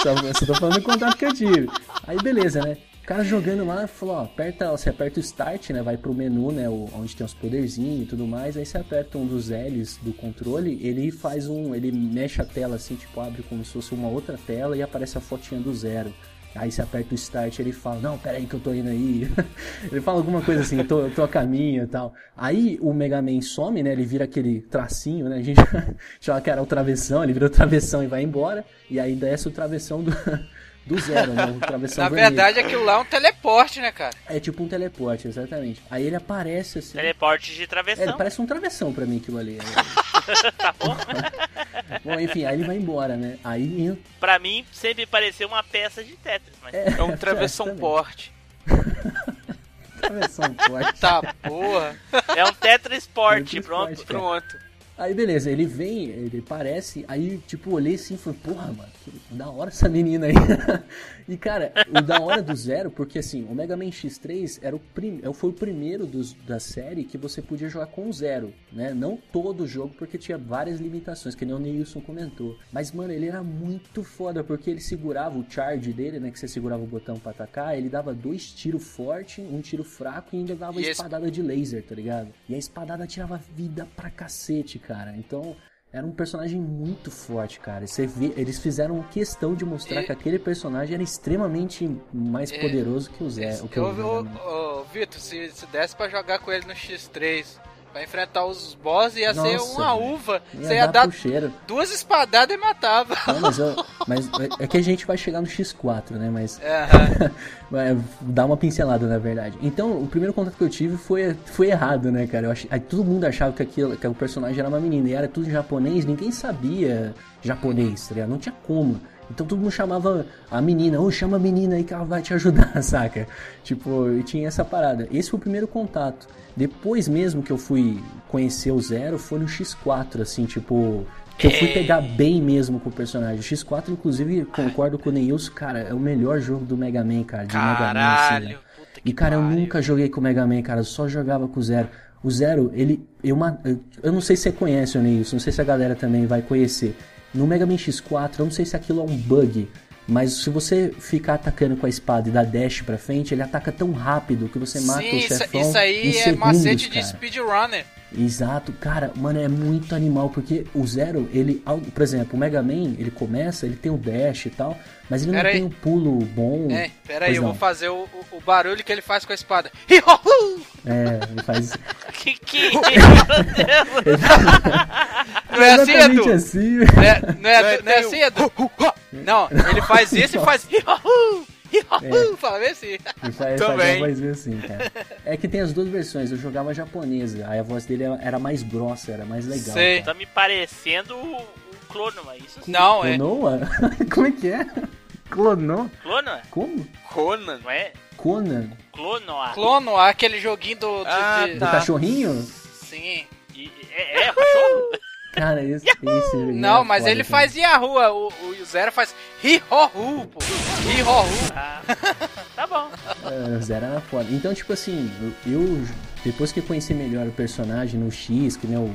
Só, só tô falando do contato que eu tive. Aí beleza, né? Cara jogando lá, falou, ó, aperta, você aperta o start, né? Vai pro menu, né? onde tem os poderzinhos e tudo mais. Aí você aperta um dos L's do controle, ele faz um. Ele mexe a tela assim, tipo, abre como se fosse uma outra tela e aparece a fotinha do zero. Aí você aperta o start ele fala, não, pera aí que eu tô indo aí. *laughs* ele fala alguma coisa assim, eu tô, eu tô a caminho e tal. Aí o Mega Man some, né? Ele vira aquele tracinho, né? A gente *laughs* chama que era o travessão, ele vira o travessão e vai embora. E aí desce o travessão do, do zero, né? Travessão Na vermelho. verdade, aquilo lá é um teleporte, né, cara? É tipo um teleporte, exatamente. Aí ele aparece assim. Teleporte de É, ele travessão. parece um travessão pra mim aquilo ali. *laughs* Tá bom? *laughs* Bom, enfim, aí ele vai embora, né? Aí. Pra mim, sempre pareceu uma peça de Tetris. Mas É um travessão porte. *laughs* Travessão forte. Tá, porra. é um Tetris Tetris pronto. Pronto. Aí beleza, ele vem, ele parece, aí tipo, olhei assim e falei, porra, mano, da hora essa menina aí. *laughs* e cara, o da hora do zero, porque assim, o Mega Man X3 era o prim... foi o primeiro dos, da série que você podia jogar com o zero, né? Não todo o jogo, porque tinha várias limitações, que nem o Neilson comentou. Mas, mano, ele era muito foda, porque ele segurava o charge dele, né? Que você segurava o botão pra atacar, ele dava dois tiros fortes, um tiro fraco e ainda dava E esse- espadada de laser, tá ligado? E a espadada tirava vida pra cacete, cara. Então, era um personagem muito forte, cara. Vê, eles fizeram questão de mostrar E- que aquele personagem era extremamente mais E- poderoso que o Zé. O que Eu, o ô, Vitor, se, se desse pra jogar com ele no X3, pra enfrentar os boss, ia ser Nossa, uma velho. uva. Ia Você ia dar dar duas espadadas e matava. Não, mas, eu- mas é que a gente vai chegar no X4, né? Mas *laughs* É, *laughs* dá uma pincelada, na verdade. Então, o primeiro contato que eu tive foi, foi errado, né, cara? Eu ach... Aí todo mundo achava que, aquilo, que o personagem era uma menina e era tudo em japonês, ninguém sabia japonês, tá ligado? Não tinha como. Então todo mundo chamava a menina, ô, chama a menina aí que ela vai te ajudar, *laughs* saca? Tipo, e tinha essa parada. Esse foi o primeiro contato. Depois mesmo que eu fui conhecer o Zero, foi no X4, assim, tipo. Que eu fui pegar bem mesmo com o personagem. O X4, inclusive, concordo com o Neilson, cara, é o melhor jogo do Mega Man, cara. De Mega Man, assim, né? caralho. E cara, eu nunca joguei com o Mega Man, cara, eu só jogava com o Zero. O Zero, ele. Eu- eu não sei se você conhece o Neilson, não sei se a galera também vai conhecer. No Mega Man X4, eu não sei se aquilo é um bug, mas se você ficar atacando com a espada e dar dash pra frente, ele ataca tão rápido que você mata Sim, o isso, chefão isso em aí é segundos, macete de cara. speedrunner. Exato, cara, mano, é muito animal, porque o Zero, ele, por exemplo, o Mega Man, ele começa, ele tem o dash e tal, mas ele não Pera aí. tem um pulo bom. É, pera aí, Pois eu não. vou fazer o, o- o barulho que ele faz com a espada. *laughs* É, ele faz *laughs* Que que. *laughs* Meu Deus. Não é assim, Edu? assim. Não é, não é, É, não é assim, Edu? Não, ele faz isso e faz Hi-ho-hu! Fala bem assim. Também. uma voz assim, cara. É que tem as duas versões, eu jogava japonesa, aí a voz dele era mais grossa, era mais legal. Sei. Tá me parecendo o, Clonoma, isso sim. Não, é. Clonoa? *laughs* Como é que é? Clonou? Clonoma? Como? Conan. Não é? Conan? Clonoa. Clono, aquele joguinho do. do- Ah, de- Do Tá. cachorrinho? Sim. E- É, é, cachorro? *laughs* Cara, esse, *laughs* esse joguinho Não, é mas foda, ele cara. faz Yahoo, o, o Zero faz hi-ho-hu, pô. Hi-ho-hu. Ah, tá bom. É, o Zero era foda. Então, tipo assim, eu, depois que eu conheci melhor o personagem no X, que né, o,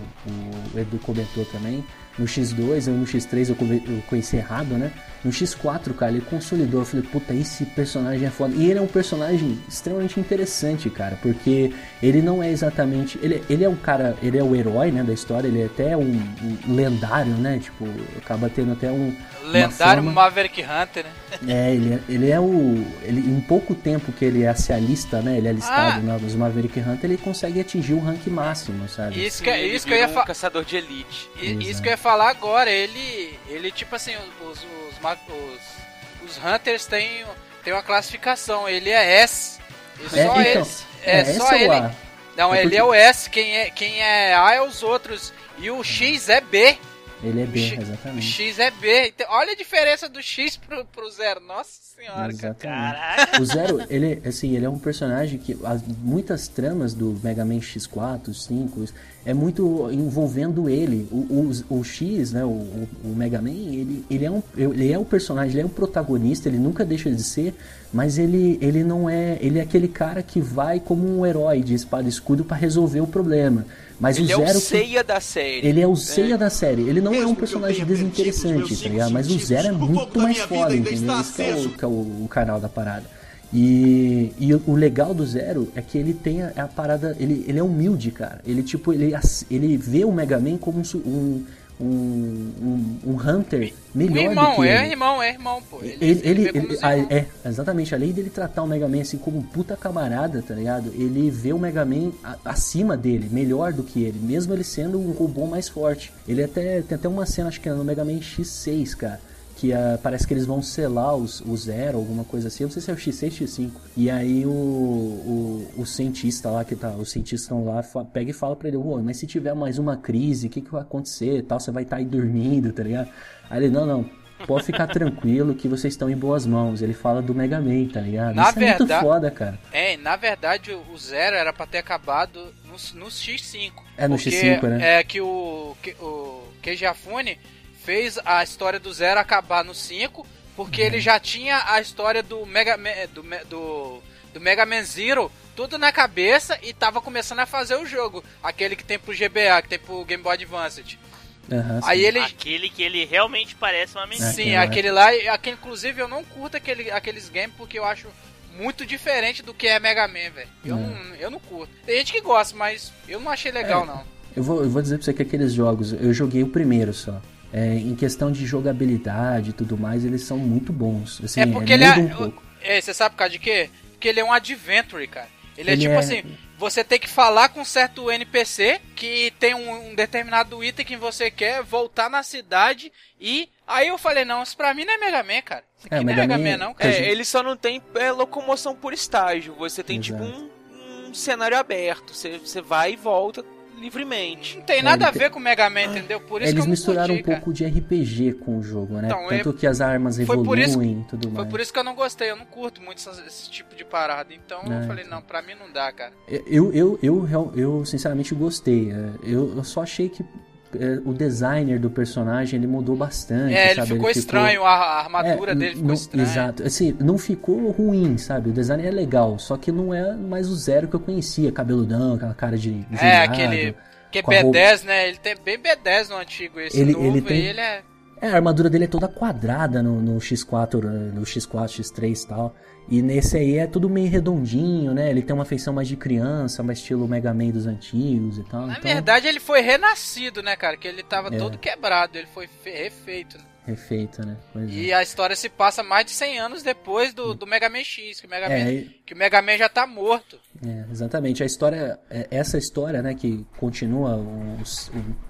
o Edu comentou também, no X2 ou no X3 eu, conheci errado, né? No X4, cara, ele consolidou. Eu falei, puta, esse personagem é foda. E ele é um personagem extremamente interessante, cara, porque ele não é exatamente. Ele, ele é um cara, ele é o herói, né, da história, ele é até um, um lendário, né? Tipo, acaba tendo até um. uma Lendário fama. Maverick Hunter, né? *laughs* É, ele é, ele é o. Ele, em pouco tempo que ele é se alista, né? Ele é listado Ah. né, nos Maverick Hunter, ele consegue atingir o rank máximo, sabe? Isso que, é- isso que eu ia virou um falar. caçador de elite. Isso que eu ia falar agora, ele. Ele, tipo assim, os, os, os, os Hunters têm, têm uma classificação, ele é S. E É, só então, ele. É, esse só o ele. A. Não, É ele porque- é o S, quem é, quem é A é os outros. E o X é B. Ele é O B, X- O exatamente. X é B. Então, olha a diferença do X pro, pro zero. Nossa senhora, cara. Exatamente. Caralho. O Zero, ele, assim, ele é um personagem que as, muitas tramas do Mega Man X4, 5, é muito envolvendo ele. O, o, o X, né, o, o, o Mega Man, ele, ele, é um, ele é um personagem, ele é um protagonista, ele nunca deixa de ser, mas ele, ele não é, ele é aquele cara que vai como um herói de espada e escudo para resolver o problema. Mas Ele é o o Zero que- ceia da série. ele é o ceia da série. Ele não é Mesmo um que eu personagem desinteressante, tá ligado? Mas o Zero é o muito mais foda, entendeu? que é, o, que é o, o canal da parada. E, e o legal do Zero é que ele tem a, a parada. Ele, ele é humilde, cara. Ele, tipo, ele, ele vê o Mega Man como um, um, um, um, Hunter melhor do irmão, que é ele. irmão, é irmão, pô. Ele, Ele, ele, ele- os a- é, exatamente, além dele tratar o Mega Man assim como um puta camarada, tá ligado? Ele vê o Mega Man a- acima dele, melhor do que ele, mesmo ele sendo um robô mais forte. Ele até tem até uma cena, acho que é no Mega Man X6, cara. Que ah, parece que eles vão selar os, o Zero, alguma coisa assim. Eu não sei se é o X6 X5. E aí o, o, o cientista lá, que tá, os cientistas estão lá, pega e fala pra ele, "Ô, mas se tiver mais uma crise, o que, que vai acontecer? Tal, você vai estar aí dormindo, tá ligado? Aí ele, não, não, pode ficar tranquilo que vocês estão em boas mãos. Ele fala do Mega Man, tá ligado? Na Isso é muito verdade- foda, cara. É, na verdade o Zero era pra ter acabado no, no X5. É, no porque X5, né? É que o, que, o Keiji Afune fez a história do Zero acabar no 5, porque Uhum. ele já tinha a história do Mega Man, do, do, do Mega Man Zero tudo na cabeça e tava começando a fazer o jogo. Aquele que tem pro GBA, que tem pro Game Boy Advance. Aham, sim. Aí ele. Aquele que ele realmente parece uma mentira. Sim, é. aquele lá, aquele, inclusive eu não curto aquele, aqueles games porque eu acho muito diferente do que é Mega Man, velho. Eu, É. não, eu não curto. Tem gente que gosta, mas eu não achei legal, É. não. Eu vou, eu vou dizer pra você que aqueles jogos, eu joguei o primeiro só. É, em questão de jogabilidade e tudo mais, eles são muito bons. Assim, é porque ele muda é. um pouco. é, Você sabe por causa de quê? Porque ele é um adventure, cara. Ele, é Ele tipo é- assim, você tem que falar com um certo NPC que tem um, um determinado item que você quer, voltar na cidade e. Aí eu falei, não, isso pra mim não é Mega Man, cara. Isso aqui É, não é Mega Man- Man, não, cara. É, ele só não tem é, locomoção por estágio. Você tem tipo Exato. um, um cenário aberto. Você, você vai e volta livremente. Não tem nada É, a ver com Mega Man, entendeu? Por isso que Eles eu não misturaram curti, um cara. pouco de RPG com o jogo, né? Então, Tanto é- que as armas foi por isso- evoluem e tudo Foi mais. por isso que eu não gostei, eu não curto muito essas- esse tipo de parada. Então É, eu falei, não, pra mim não dá, cara. Eu, eu, eu, real- eu sinceramente gostei. É, Eu, eu só achei que é, o designer do personagem ele mudou bastante. É, ele sabe? ficou estranho, a, a armadura É, dele ficou não- estranha. Exato. Assim, não ficou ruim, sabe? O design é legal, só que não é mais o zero que eu conhecia. Cabeludão, aquela cara de É, jurado. aquele. Que é com a roupa- B10, né? Ele tem bem B10 no antigo, esse Ele- novo, ele e tem- ele é. É, a armadura dele é toda quadrada no, no X4, eh, no X4, X3 e tal. E nesse aí é tudo meio redondinho, né? Ele tem uma feição mais de criança, mais estilo Mega Man dos antigos e tal. Na então, verdade, ele foi renascido, né, cara? Que ele tava É. todo quebrado, ele foi fe- refeito. né? refeito, né? Pois é. E a história se passa mais de 100 anos depois do, do Mega Man X, que o Mega, É, Man, e- que o Mega Man já tá morto. É, exatamente. A história, é, essa história, né, que continua, o- o-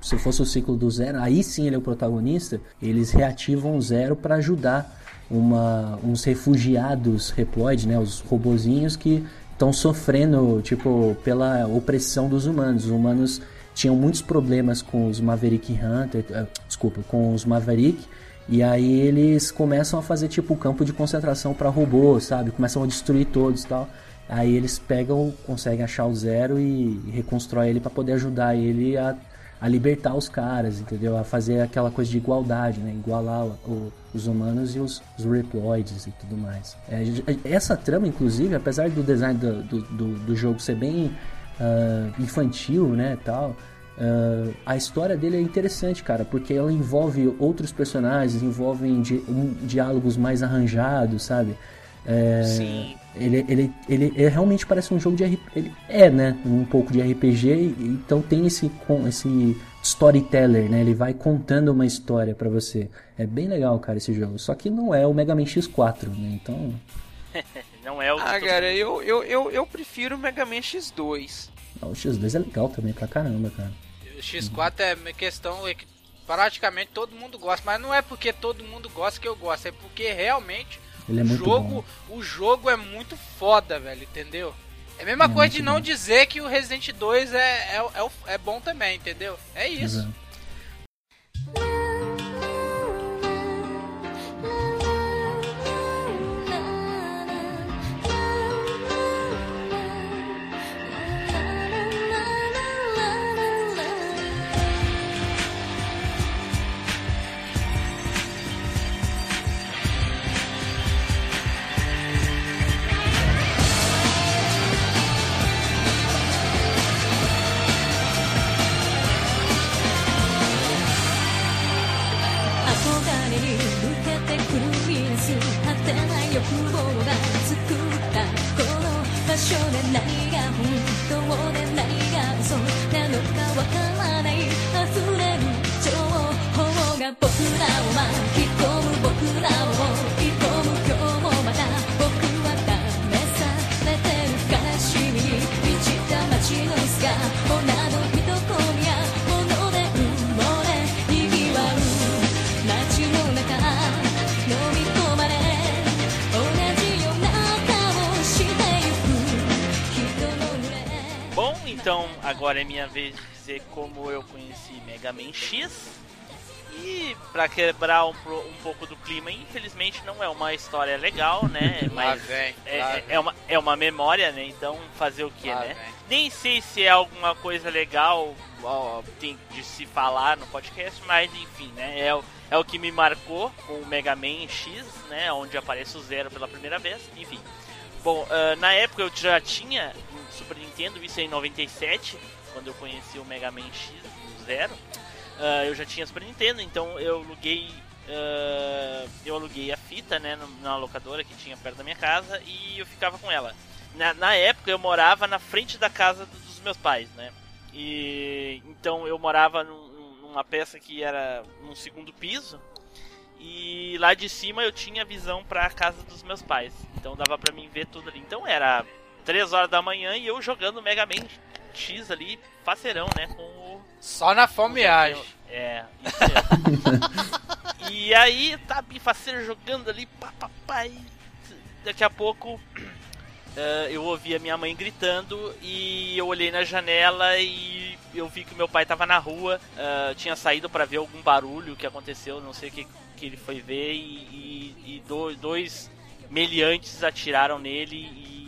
se fosse o ciclo do Zero, aí sim ele é o protagonista, eles reativam o Zero para ajudar uma, uns refugiados Reploid, né, os robozinhos que estão sofrendo, tipo, pela opressão dos humanos. Os humanos tinham muitos problemas com os Maverick Hunter, eh, desculpa, com os Maverick, e aí eles começam a fazer tipo campo de concentração para robôs, sabe? Começam a destruir todos tal. Aí eles pegam, conseguem achar o Zero e, e reconstrói ele para poder ajudar ele a, a libertar os caras, entendeu? A fazer aquela coisa de igualdade, né? Igualar o- os humanos e os, os Reploids e tudo mais. É, essa trama, inclusive, apesar do design do, do, do- do jogo ser bem ah, infantil, né, tal... Ah, a história dele é interessante, cara, porque ela envolve outros personagens, envolve di um, diálogos mais arranjados, sabe? É, Sim. Ele, ele, ele, ele realmente parece um jogo de RPG. Ele é, né? Um pouco de RPG, então tem esse, com- esse storyteller, né? Ele vai contando uma história pra você. É bem legal, cara, esse jogo. Só que não é o Mega Man X4, né? Então. *laughs* Não é o Ah, que cara, eu, eu, eu, eu prefiro o Mega Man X2. O X2 é legal também pra caramba, cara. O X4 é uma questão é que praticamente todo mundo gosta, mas não é porque todo mundo gosta que eu gosto, é porque realmente Ele é o jogo, bom. o jogo é muito foda, velho, entendeu? É a mesma É coisa de não bom. dizer que o Resident 2 é, é, é, é bom também, entendeu? É isso. Exato. Vez dizer como eu conheci Mega Man X. E pra quebrar um, um pouco do clima, infelizmente não é uma história legal, né? *laughs* Mas vem, é, é- é uma, é uma memória, né? Então fazer o que, né? vem. Nem sei se é alguma coisa legal de se falar no podcast, mas enfim, né? É, é o que me marcou com o Mega Man X, né? Onde aparece o Zero pela primeira vez. Enfim. Bom, ah, na época eu já tinha um Super Nintendo, isso em 97, quando eu conheci o Mega Man X, Zero. Ah, eu já tinha Super Nintendo, então eu aluguei. ah, eu aluguei a fita, né, na locadora que tinha perto da minha casa e eu ficava com ela. Na, na época eu morava na frente da casa do- dos meus pais, né? E então eu morava num- num- numa peça que era num segundo piso e lá de cima eu tinha visão pra casa dos meus pais. Então dava pra mim ver tudo ali. Então era 3 horas da manhã e eu jogando Mega Man X ali, faceirão, né, com o Só na fomeagem. é, isso mesmo. *laughs* e aí, tá bem faceiro jogando ali, e daqui a pouco *clears throat* eh, eu ouvi a minha mãe gritando e eu olhei na janela e eu vi que meu pai tava na rua, eh, tinha saído pra ver algum barulho que aconteceu, não sei o que, que ele foi ver e, e- e do- dois meliantes atiraram nele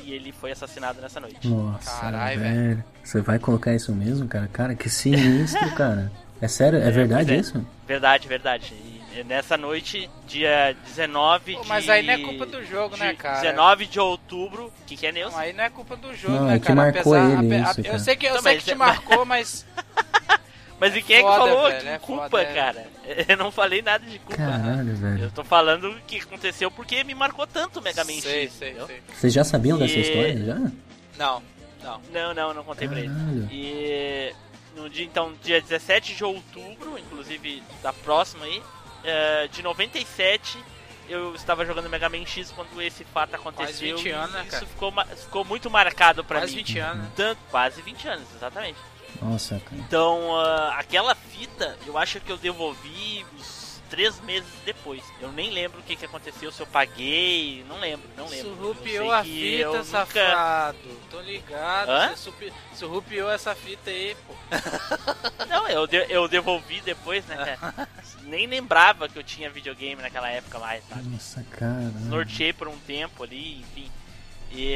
e ele foi assassinado nessa noite. Nossa, Carai, velho. Você vai colocar isso mesmo, cara? Cara, que sinistro, *laughs* cara. É sério? É, É, verdade é. isso? Verdade, verdade. E nessa noite, dia 19 Pô, de... mas aí não é culpa do jogo, né, cara? 19 de outubro, o que, que é Neus? Não, aí não é culpa do jogo, Não, né, é que cara? marcou Apesar- ele isso, eu cara. sei que eu Então, sei mas que te é- marcou, mas *laughs* Mas e quem é que falou velho, que é culpa, foda, é. cara? *laughs* Eu não falei nada de culpa. Caralho, Eu velho. tô falando o que aconteceu porque me marcou tanto o Mega Man sei, X. sei, entendeu? sei. Vocês já sabiam dessa E- história? Já? Não, não. Não, não, não contei pra ele. Caralho. E no dia, então, dia 17 de outubro, inclusive da próxima aí, eh, de 97, eu estava jogando Mega Man X quando esse fato aconteceu. 20 anos, e né, isso cara? ficou, ficou muito marcado pra Quase mim. 20 anos, né? Tanto, quase 20 anos, exatamente. Nossa, cara. Então, ah, aquela fita, eu acho que eu devolvi uns três meses depois. Eu nem lembro o que, que aconteceu, se eu paguei, não lembro, não lembro. Surrupiou a fita, nunca- safado. Tô ligado. Hã? Você supi- surrupiou essa fita aí, pô. *laughs* Não, eu, de- eu devolvi depois, né? *laughs* Nem lembrava que eu tinha videogame naquela época mais, sabe? Nossa, cara. Norteei por um tempo ali, enfim. E,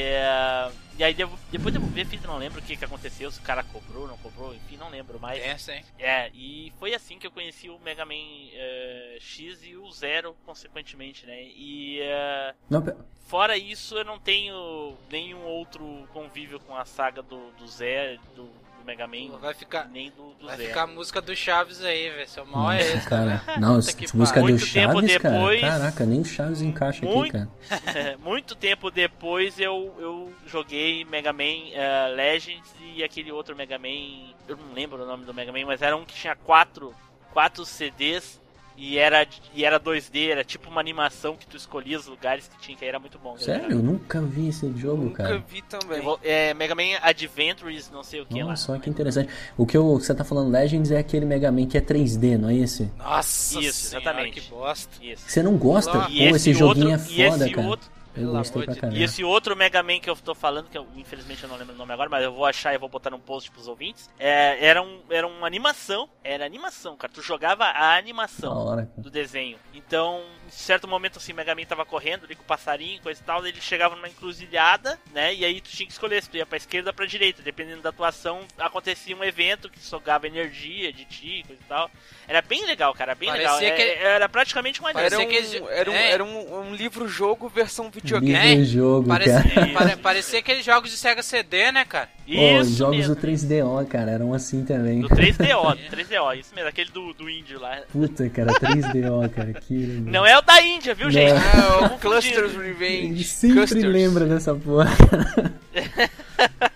e aí devo- depois a fita, não lembro o que, que aconteceu, se o cara cobrou, não cobrou, enfim, não lembro mais. Pensa, hein? É, e foi assim que eu conheci o Mega Man eh, X e o Zero, consequentemente, né? E eh, Não, fora isso, eu não tenho nenhum outro convívio com a saga do, do Zero, do, do Mega Man, Vai ficar, nem do, do vai Zero. ficar a música do Chaves aí, velho. Seu mal é esse, cara. né? Não, essa música do. Muito tempo Chaves, cara. depois- Caraca, nem o Chaves encaixa Muito- aqui, cara. *laughs* Muito tempo depois eu, eu joguei Mega Man eh, Legends e aquele outro Mega Man. Eu não lembro o nome do Mega Man, mas era um que tinha quatro, quatro CDs e era, e era 2D, era tipo uma animação que tu escolhia os lugares que tinha, que era muito bom. Sério? Eu nunca vi esse jogo, Nunca cara. vi também. Vou- É, Mega Man Adventures, não sei o que lá. Nossa, olha que interessante. O que eu- você tá falando Legends é aquele Mega Man que é 3D, não é esse? Nossa Isso, senhora, exatamente. que bosta. Isso. Você não gosta? Pô, E esse, joguinho outro, é e foda, esse cara. outro, Eu Pelo gostei amor pra de caramba. E esse outro Mega Man que eu tô falando, que eu, infelizmente eu não lembro o nome agora, mas eu vou achar e vou botar no post pros ouvintes. É, era, um, era uma animação. Era animação, cara. Tu jogava a animação hora, do desenho. Então, em certo momento assim, o Mega Man tava correndo ali com o passarinho, coisa e tal, ele chegava numa encruzilhada, né? E aí tu tinha que escolher se tu ia pra esquerda ou pra direita. Dependendo da atuação, acontecia um evento que sugava energia de ti, coisa e tal. Era bem legal, cara, bem Parecia legal. É- que- Era praticamente um anime. Era um, Parecia que eles- era um, é. era um, um livro-jogo versão videogame. É, jogo, Parecia, cara. *laughs* Pare- parecia aqueles jogos de Sega CD, né, cara? Pô, os jogos mesmo. do 3DO, cara, eram assim também. Do 3DO, do *laughs* 3DO, isso mesmo, aquele do, do índio lá. Puta, cara, 3DO, cara, que. *laughs* Não é o da Índia, viu, Não. gente? É, o. Clusters Ele Revenge. sempre Custers. lembra dessa porra.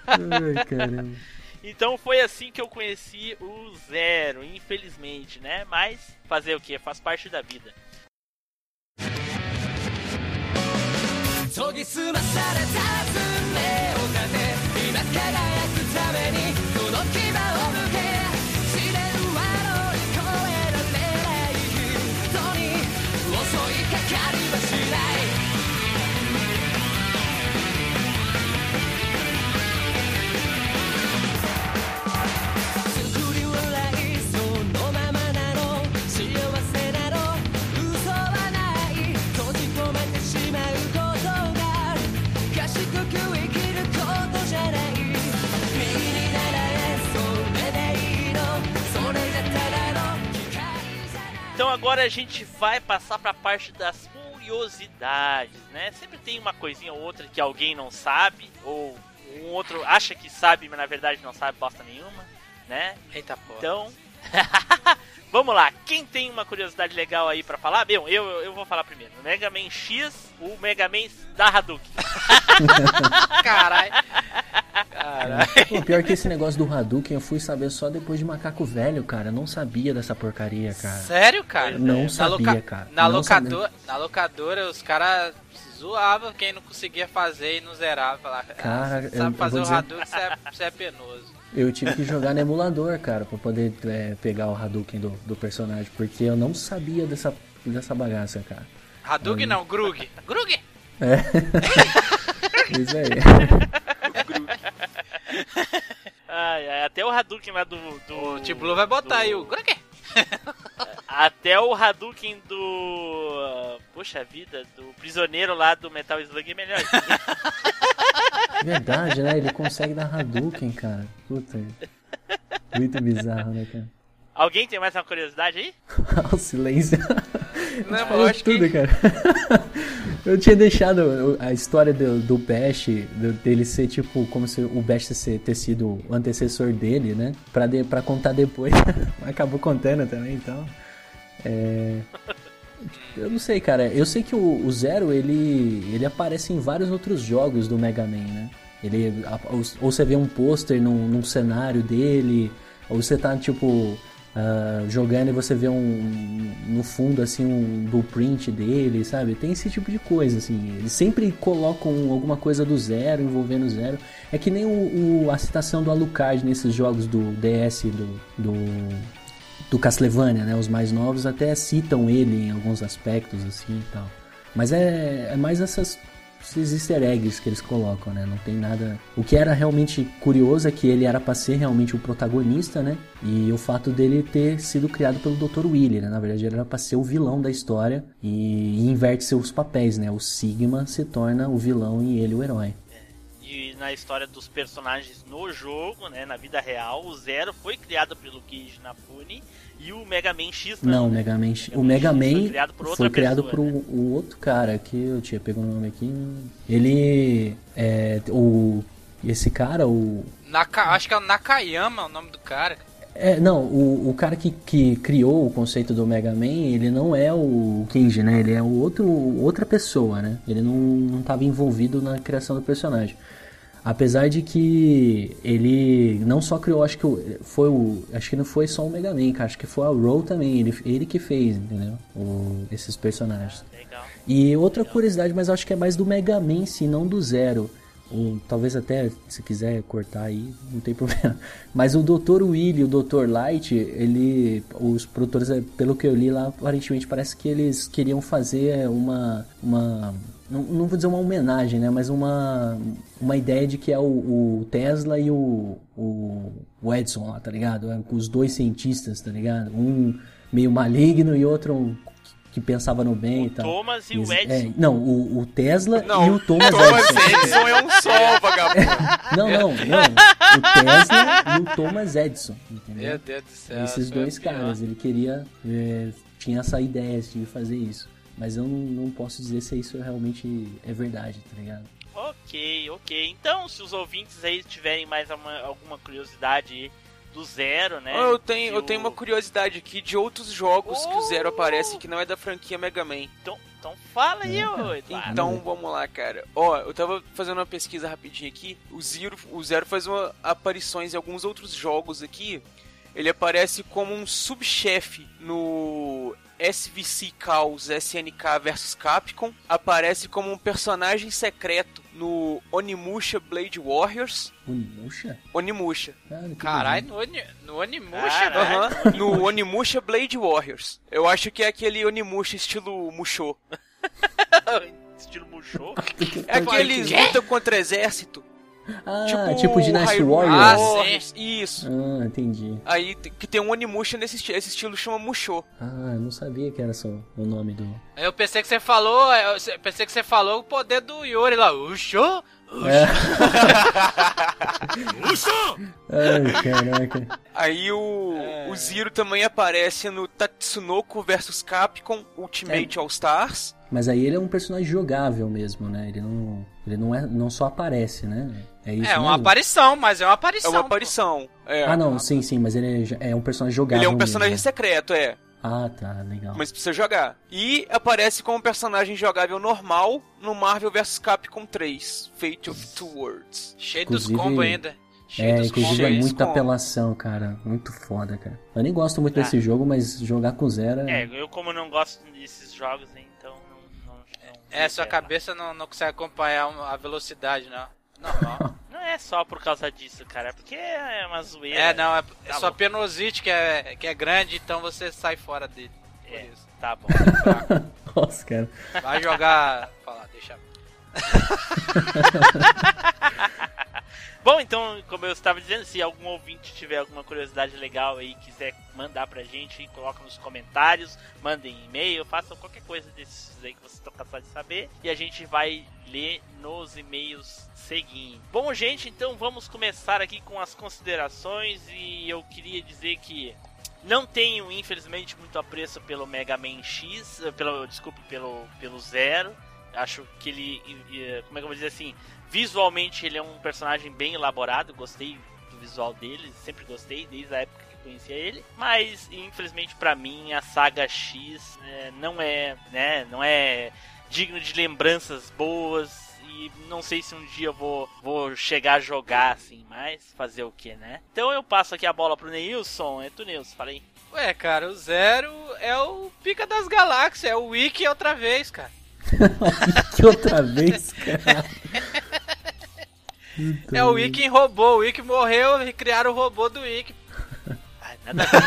Ai, caramba. Então foi assim que eu conheci o Zero, infelizmente, né? Mas fazer o que? Faz parte da vida. 研ぎ澄まされた運命を糧今輝くためにこの君 agora a gente vai passar pra parte das curiosidades, né? Sempre tem uma coisinha ou outra que alguém não sabe, ou um outro acha que sabe, mas na verdade não sabe bosta nenhuma, né? Eita porra. Então, *laughs* vamos lá. Quem tem uma curiosidade legal aí pra falar? Bem, eu, eu vou falar primeiro. Mega Man X, o Mega Man da Hadouken. *laughs* Caralho. Pô, pior que esse negócio do Hadouken eu fui saber só depois de Macaco Velho, cara. Eu não sabia dessa porcaria, cara. Sério, cara? Não Na sabia, loca- cara. Na, Não locadora, na locadora, os caras zoavam quem não conseguia fazer e não zerava. Falava, "Ah, Cara, você eu- eu sabe fazer vou o dizer- Hadouken, você é, você é penoso. Eu tive que jogar no emulador, cara, pra poder é, pegar o Hadouken do, do personagem, porque eu não sabia dessa, dessa bagaça, cara. Hadouken não, Grug. Grug! *laughs* Isso aí. Ai, ai, até o Hadouken lá do. do O T-Blue vai botar do- aí o Grug. *laughs* Até o Hadouken do. Poxa vida, do prisioneiro lá do Metal Slug é melhor. *laughs* Verdade, né? Ele consegue dar Hadouken, cara. Puta. Muito bizarro, né, cara? Alguém tem mais uma curiosidade aí? *laughs* o silêncio. Não, eu Falou acho que tudo, cara. *laughs* Eu tinha deixado a história do, do Bash, do- dele ser tipo, como se o Bash ser, ter sido o antecessor dele, né? Pra, de, pra contar depois. *laughs* Acabou contando também, então. É. Eu não sei, cara. Eu sei que o, Zero, ele, ele aparece em vários outros jogos do Mega Man, né? Ele, ou, ou você vê um pôster num, num cenário dele, ou você tá, tipo, ah, jogando e você vê um, no fundo, assim, um blueprint dele, sabe? Tem esse tipo de coisa, assim. Eles sempre colocam alguma coisa do Zero, envolvendo o Zero. É que nem o, o- a citação do Alucard nesses jogos do DS, do... do do Castlevania, né? Os mais novos até citam ele em alguns aspectos, assim e tal. Mas é, é mais essas, esses easter eggs que eles colocam, né? Não tem nada... O que era realmente curioso é que ele era pra ser realmente o protagonista, né? E o fato dele ter sido criado pelo Dr. Willy, né? Na verdade, ele era pra ser o vilão da história e, inverte seus papéis, né? O Sigma se torna o vilão e ele o herói. E na história dos personagens no jogo, né, na vida real, o Zero foi criado pelo Keiji Inafune e o Mega Man X não. Não, o né? Mega Man, o Mega Man foi criado por outra foi criado pessoa, por né? o outro cara que eu tinha pegado o nome aqui. Ele é o esse cara, o Naka, acho que é o Nakayama o nome do cara. é, não, o, o cara que, que criou o conceito do Mega Man, ele não é o Kenji, né? Ele é o outro, outra pessoa, né? Ele não, não tava envolvido na criação do personagem. Apesar de que ele não só criou, acho que foi o. Acho que não foi só o Mega Man, cara. Acho que foi a Roll também. Ele, ele que fez, entendeu? O- esses personagens. Legal. E outra curiosidade, mas acho que é mais do Mega Man si, não do Zero. Ou, talvez até, se quiser cortar aí, não tem *laughs* problema. Mas o Dr. Willy e o Dr. Light, ele. Os produtores, eh, pelo que eu li lá, aparentemente parece que eles queriam fazer uma. uma não, não vou dizer uma homenagem, né? Mas uma, uma ideia de que é o, o Tesla e o, o, o Edison lá, tá ligado? É, Os dois cientistas, tá ligado? Um meio maligno e outro que pensava no bem e tal. Thomas e o Edison. é, não, o, o Tesla Não, e o Thomas, Thomas Edison. Edison é um só, *laughs* vagabundo. Não, não, não. O Tesla e o Thomas Edison, entendeu? Meu Deus do céu. Esses é dois pior. caras, ele queria, é, tinha essa ideia de fazer isso. Mas eu não, não posso dizer se isso realmente é verdade, tá ligado? Ok, ok. Então, se os ouvintes aí tiverem mais uma- alguma curiosidade do Zero, né? eu tenho, eu tenho o- uma curiosidade aqui de outros jogos que o Zero Oh! aparece que não é da franquia Mega Man. Então, então fala aí, ô. Então vamos lá, cara. Ó, eu tava fazendo uma pesquisa rapidinho aqui. O Zero, o Zero faz uma aparições em alguns outros jogos aqui. Ele aparece como um subchefe no SVC Chaos SNK vs Capcom. Aparece como um personagem secreto no Onimusha Blade Warriors. Onimusha? Onimusha. Caralho, no, Oni- no Onimusha. Aham, no Onimusha Blade Warriors. Eu acho que é aquele Onimusha estilo Musho. *laughs* Estilo Musou. *laughs* É aqueles Quê? luta contra exército. Ah, tipo, Dynasty Hyrule Warriors. Ah, Warriors. Isso. Ah, entendi. Aí que tem um Onimusha nesse estilo. Esse estilo chama Musho. Ah, eu não sabia que era só o nome do. Eu pensei que você falou, eu pensei que você falou o poder do Yori lá, Uxô, *laughs* Ai, caraca. Aí o, o Zero também aparece no Tatsunoko vs Capcom Ultimate All Stars. Mas aí ele é um personagem jogável mesmo, né? Ele não, ele não, é, não só aparece, né? É isso É uma mesmo? aparição, mas é uma É aparição. uma pô. aparição. É. Ah, não, sim, sim, mas ele é, é um personagem jogável Ele é um personagem mesmo. secreto, é. Ah, tá, legal. Mas precisa jogar. E aparece como personagem jogável normal no Marvel vs Capcom 3, Fate of Two Worlds. Cheio dos Inclusive- combos ainda. Cheio É, dos inclusive combos. é muita apelação, cara. Muito foda, cara. Eu nem gosto muito Ah. desse jogo, mas jogar com zero é. É, eu como não gosto desses jogos, né, então não. não, não É, sua cabeça não, não consegue acompanhar a velocidade, não. Normal. Não é só por causa disso, cara, é porque é uma zoeira. é, não, é, é Tá sua bom. penosite que é, que é grande, então você sai fora dele. Por É, isso. tá bom. *laughs* Nossa, cara. Vai jogar. Falar, deixa. *laughs* Bom, então, como eu estava dizendo, se algum ouvinte tiver alguma curiosidade legal aí, quiser mandar pra gente, coloca nos comentários, mandem e-mail, façam qualquer coisa desses aí que vocês estão cansados de saber, e a gente vai ler nos e-mails seguintes. Bom, gente, então vamos começar aqui com as considerações, e eu queria dizer que não tenho, infelizmente, muito apreço pelo Mega Man X, pelo, desculpe, pelo, pelo Zero. Acho que ele, como é que eu vou dizer assim, visualmente ele é um personagem bem elaborado, gostei do visual dele, sempre gostei desde a época que conhecia ele, mas infelizmente pra mim a saga X eh, não é, né, não é digno de lembranças boas e não sei se um dia eu vou, vou chegar a jogar assim, mas fazer o que, né? Então eu passo aqui a bola pro Neilson, é tu Neilson, falei. Ué, cara, o Zero é o pica das galáxias, é o Wiki outra vez, cara. *laughs* que outra vez, cara. *laughs* É o Wiki em robô, o Wiki morreu e criaram o robô do Wiki. *laughs* Ai, nada a ver.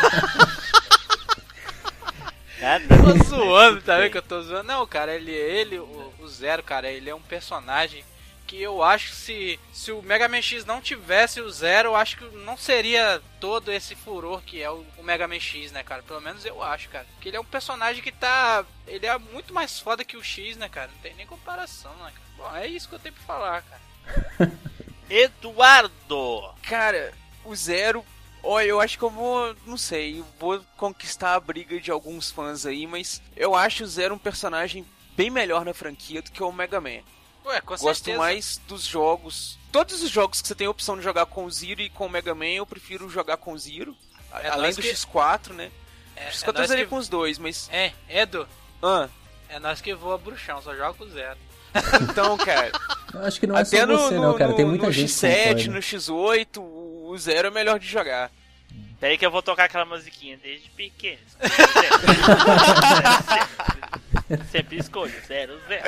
nada a Tô zoando, tá vendo que eu tô zoando? Não, cara, ele, ele o, o Zero, cara, ele é um personagem que eu acho que se, se o Mega Man X não tivesse o Zero, eu acho que não seria todo esse furor que é o, o Mega Man X, né, cara? Pelo menos eu acho, cara. Porque ele é um personagem que tá. Ele é muito mais foda que o X, né, cara? Não tem nem comparação, né, cara? Bom, é isso que eu tenho pra falar, cara. *laughs* Eduardo! Cara, o Zero. Olha, eu acho que eu vou. Não sei, vou conquistar a briga de alguns fãs aí, mas eu acho o Zero um personagem bem melhor na franquia do que o Mega Man. Ué, com Gosto certeza. mais dos jogos. Todos os jogos que você tem a opção de jogar com o Zero e com o Mega Man, eu prefiro jogar com o Zero. É Além do que- X4, né? É, X4 é eu que... com os dois, mas. É, Edu, Ah, é nós que voa bruxão, só joga com o Zero. *laughs* então, cara. Eu acho que não é até só no, você, no, não, cara. Tem no- muita no gente que X7, concorda. no X8, o o Zero é melhor de jogar. Peraí que eu vou tocar aquela musiquinha desde pequeno. *laughs* Sempre escolho, zero, zero.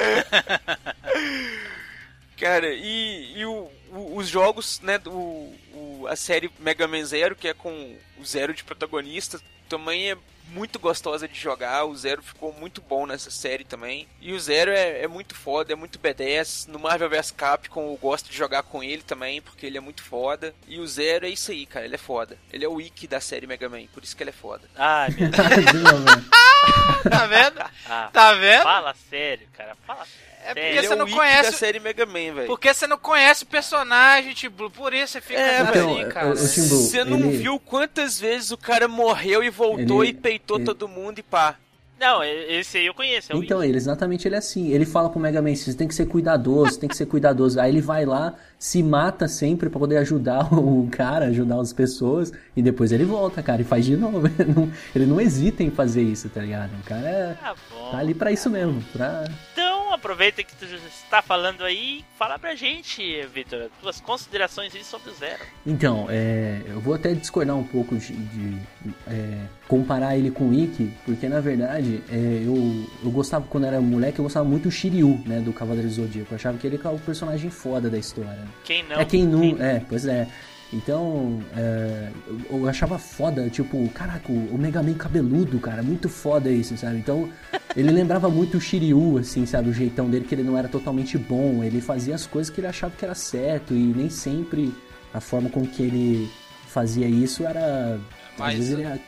Cara, e, e o- o- os jogos, né, do, o- a série Mega Man Zero, que é com o Zero de protagonista, também é muito gostosa de jogar. O Zero ficou muito bom nessa série também. E o Zero é, é muito foda, é muito B10. No Marvel vs Capcom eu gosto de jogar com ele também, porque ele é muito foda. E o Zero é isso aí, cara, ele é foda. Ele é o wiki da série Mega Man, por isso que ele é foda. Ai, meu *laughs* Deus. Tá vendo? Ah, Tá vendo? fala sério, cara. Fala É porque Ele você é o não conhece- da série Mega Man, velho. Porque você não conhece o personagem, tipo, por isso você fica É, assim, então, cara. eu- eu- Timbu, Você não ele- viu quantas vezes o cara morreu e voltou Ele- e peitou ele- todo mundo e pá. Não, esse aí eu conheço. É Então, ele exatamente ele é assim. Ele fala pro Mega Man, você tem que ser cuidadoso, tem que ser cuidadoso. Aí ele vai lá, se mata sempre pra poder ajudar *laughs* o cara, ajudar as pessoas, e depois ele volta, cara, e faz de novo. *laughs* Ele não, ele não hesita em fazer isso, tá ligado? O cara é, Tá bom. tá ali pra isso mesmo, pra... Então, aproveita que tu está falando aí, fala pra gente, Vitor, tuas considerações aí sobre o Zero. Então, é, eu vou até discordar um pouco de, de, é, comparar ele com o Ikki, porque na verdade é, eu, eu gostava, quando era moleque, eu gostava muito do Shiryu, né, do Cavaleiro do Zodíaco. Eu achava que ele era o personagem foda da história. Quem não? é quem não. É, pois é. Então, é, eu, eu achava foda, tipo, caraca, o Mega Man cabeludo, cara, muito foda isso, sabe? Então, *laughs* ele lembrava muito o Shiryu, assim, sabe? O jeitão dele, que ele não era totalmente bom, ele fazia as coisas que ele achava que era certo, e nem sempre a forma com que ele fazia isso era. Mas- às vezes ele. Às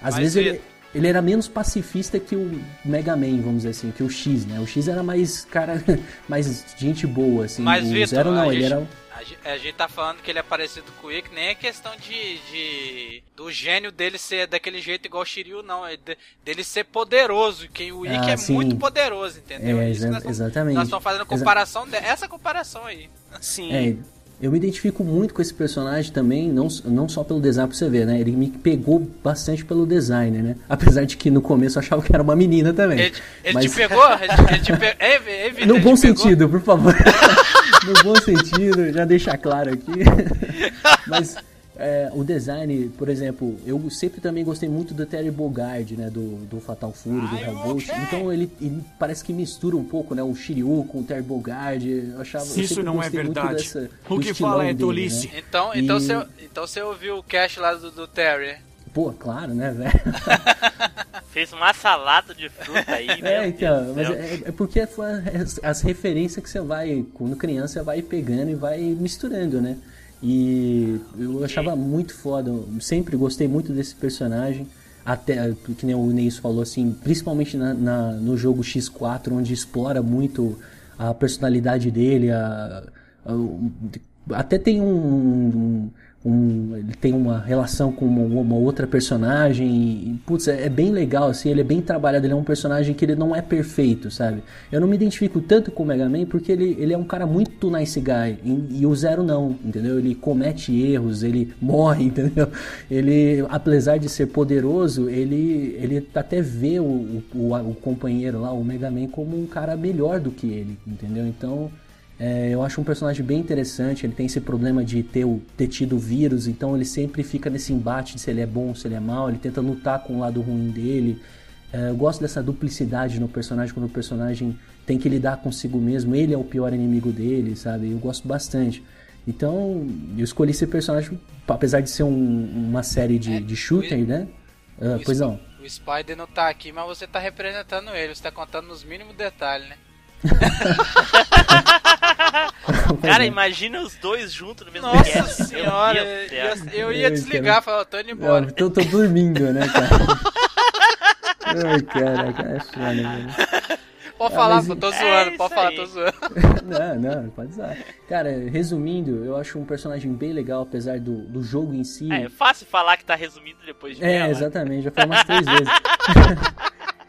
mas vezes ele- ele. era menos pacifista que o Mega Man, vamos dizer assim, que o X, né? O X era mais cara, *laughs* mais gente boa, assim. Mas, o Vitor, Zero não, ele gente- era. A ge- a gente tá falando que ele é parecido com o Ikki, nem é questão de, de- do gênio dele ser daquele jeito igual o Shiryu, não. É de- dele ser poderoso. Que o Ikki Ah, é sim. muito poderoso, entendeu? É, Isso que exa- nós estamos- exatamente. Nós estamos fazendo Exa- comparação, de- essa comparação aí. Sim. É, eu me identifico muito com esse personagem também, não, não só pelo design pra você ver, né? Ele me pegou bastante pelo design, né? *laughs* Apesar de que no começo eu achava que era uma menina também. Ele, ele Mas- te pegou? Ele, ele te pegou? É, é, Vitor, No ele bom te pegou? sentido, por favor. *laughs* no bom sentido, já deixar claro aqui. *laughs* Mas é, o design, por exemplo, eu sempre também gostei muito do Terry Bogard, né? Do, do Fatal Fury, do Hellghost. Então ele, ele parece que mistura um pouco, né? O Shiryu com o Terry Bogard. Eu achava, Se eu isso não é verdade, dessa, o que fala é dele, tolice. né? Então, então, E- você, então você ouviu o cast lá do, do Terry. Pô, claro, né, velho? *laughs* Fez uma salada de fruta aí, É, meu então, mas é, é porque foi as, as referências que você vai, quando criança, você vai pegando e vai misturando, né? E eu achava muito foda, sempre gostei muito desse personagem, até, que nem o Neis falou, assim, principalmente na, na- no jogo X4, onde explora muito a personalidade dele, a, a- até tem um, um- um- ele tem uma relação com uma, uma outra personagem e, putz, é, é bem legal assim, ele é bem trabalhado, ele é um personagem que ele não é perfeito, sabe? Eu não me identifico tanto com o Mega Man porque ele, ele é um cara muito nice guy e, e o Zero não, entendeu? Ele comete erros, ele morre, *laughs* entendeu? Ele, apesar de ser poderoso, ele, ele até vê o, o, o- companheiro lá, o Mega Man, como um cara melhor do que ele, entendeu? Então, é, eu acho um personagem bem interessante. Ele tem esse problema de ter, o, ter tido vírus, então ele sempre fica nesse embate de se ele é bom, se ele é mal. Ele tenta lutar com o lado ruim dele. É, eu gosto dessa duplicidade no personagem, quando o personagem tem que lidar consigo mesmo. Ele é o pior inimigo dele, sabe? Eu gosto bastante. Então, eu escolhi esse personagem, apesar de ser um- uma série de, É, de shooter, o- né? Ah, o pois não. O Spider não tá aqui, mas você tá representando ele. Você tá contando nos mínimos detalhes, né? *laughs* Cara, imagina os dois juntos no mesmo Nossa cast. senhora, eu, eu ia desligar, falar, tô indo embora. Eu tô, tô dormindo, né, cara? *laughs* Ai, caraca, é foda, velho. Pode Ah, falar, mas- pô, tô É zoando, isso pode falar, aí. tô zoando. *laughs* Não, não, pode usar. Cara, resumindo, eu acho um personagem bem legal, apesar do, do jogo em si. É, é fácil falar que tá resumido depois de É, ela. exatamente, já falei umas três vezes.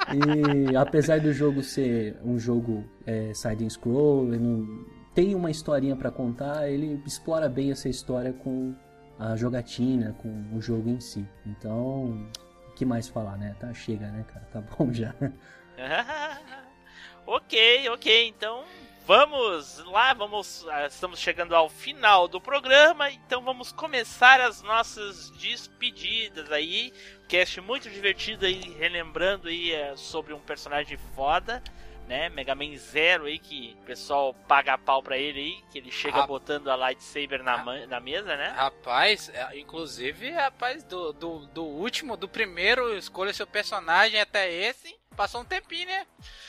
E apesar do jogo ser um jogo é, side and scroll, ele não tem uma historinha pra contar, ele explora bem essa história com a jogatina, com o jogo em si. Então, o que mais falar, né? Tá, chega, né, cara? Tá bom já. *laughs* ok, ok, então vamos lá, vamos. ah, Estamos chegando ao final do programa, então vamos começar as nossas despedidas aí. Cast muito divertido aí, relembrando aí eh, sobre um personagem foda. Né, Mega Man Zero aí, que o pessoal paga pau pra ele aí, que ele chega botando a lightsaber na, na mesa, né? Rapaz, é, inclusive, rapaz, do, do, do último, do primeiro, escolha seu personagem até esse, passou um tempinho, né?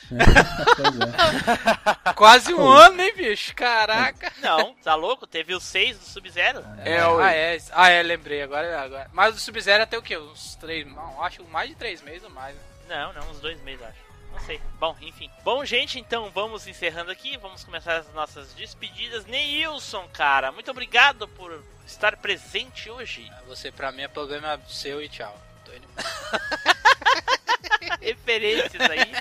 pois é. *laughs* Quase um Pô. ano, hein, bicho? Caraca. Não, tá louco? Teve o 6 do Sub-Zero. É, o- Ah, é, ah, é, lembrei, agora, agora. Mas o Sub-Zero até o quê? Uns três, não, acho mais de três meses ou mais. né? Não, não, uns dois meses, acho. Não sei. Bom, enfim. Bom, gente, então vamos encerrando aqui. Vamos começar as nossas despedidas. Neilson, cara, muito obrigado por estar presente hoje. Você, pra mim, é problema seu e tchau. Tô indo- *laughs* *laughs* Referências aí.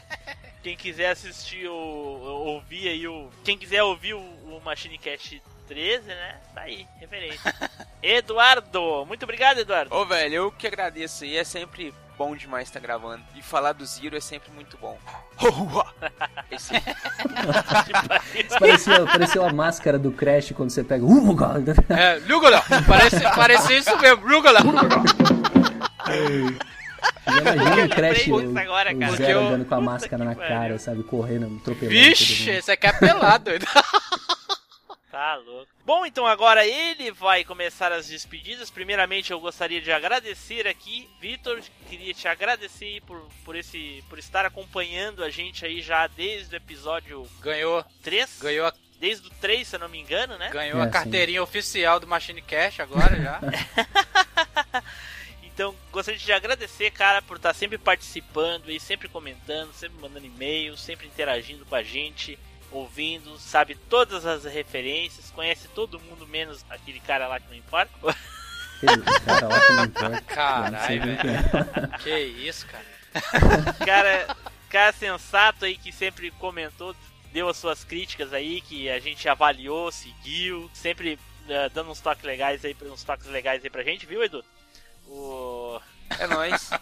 Quem quiser assistir o. ouvir aí o. Quem quiser ouvir o, o Machine Cast 13, né? Tá aí, referência. *laughs* Eduardo, muito obrigado, Eduardo. Ô, velho, eu que agradeço aí. É sempre bom demais estar gravando. E falar do Zero é sempre muito bom. Esse Parecia, parecia a máscara do Crash quando você pega. Uh! É, Lugula! Parece, parece isso mesmo, Lugula! *laughs* Imagina o Crash, o, agora, o cara. Zero Porque eu- andando com a Puta máscara na cara, sabe? Correndo, atropelando. Vixe, esse aqui é pelado, doido. *laughs* Tá louco. Bom, então agora ele vai começar as despedidas. Primeiramente, eu gostaria de agradecer aqui, Vitor. Queria te agradecer por, por, esse, por estar acompanhando a gente aí já desde o episódio Ganhou, 3. ganhou, a- Desde o 3, se eu não me engano, né? ganhou É, a carteirinha oficial do Machine Cash agora já. *laughs* Então, gostaria de agradecer, cara, por estar sempre participando e sempre comentando, sempre mandando e-mails, sempre interagindo com a gente, ouvindo, sabe todas as referências, conhece todo mundo, menos aquele cara lá que não importa. Aquele cara lá que não importa. Caralho, velho. é. Que isso, cara. *laughs* cara, cara sensato aí que sempre comentou, deu as suas críticas aí, que a gente avaliou, seguiu, sempre eh, dando uns toques legais aí, uns toques legais aí pra gente, viu, Edu? O... É nóis. *laughs*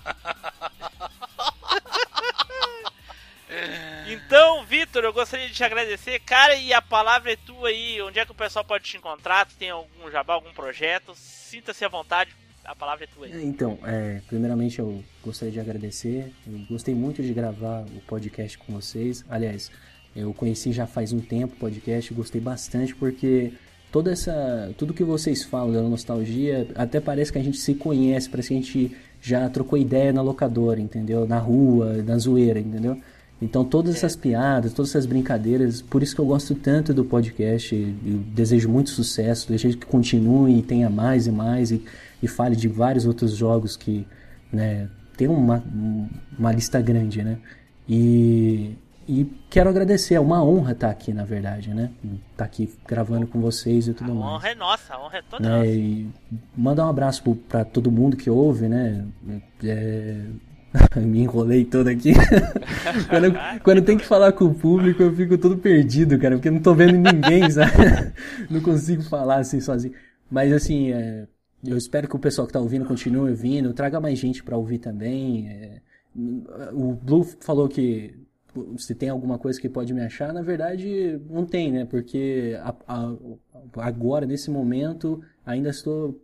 Então, Vitor, eu gostaria de te agradecer, cara, e a palavra é tua aí. Onde é que o pessoal pode te encontrar? Tu tem algum jabá, algum projeto? Sinta-se à vontade, a palavra é tua aí. Então, é, primeiramente eu gostaria de agradecer. Eu gostei muito de gravar o podcast com vocês. Aliás, eu conheci já faz um tempo o podcast, gostei bastante porque toda essa, tudo que vocês falam da nostalgia, até parece que a gente se conhece, parece que a gente já trocou ideia na locadora, entendeu? Na rua, na zoeira, entendeu? Então todas essas piadas, todas essas brincadeiras, por isso que eu gosto tanto do podcast, desejo muito sucesso, desejo que continue e tenha mais e mais e, e fale de vários outros jogos que, né, tem uma, uma lista grande, né? E, e quero agradecer, é uma honra estar aqui, na verdade, né? Estar aqui gravando com vocês e A tudo mais honra é nossa, a honra é toda né? nossa. E mandar um abraço pra todo mundo que ouve, né? É... *laughs* Me enrolei todo aqui. *laughs* quando, eu, quando tenho que falar com o público, eu fico todo perdido, cara, porque eu não tô vendo ninguém, *laughs* sabe? Não consigo falar assim sozinho. Mas assim, é, eu espero que o pessoal que tá ouvindo continue ouvindo, traga mais gente pra ouvir também. é. O Blue falou que se tem alguma coisa que pode me achar, na verdade não tem, né? Porque a- a- agora, nesse momento, ainda estou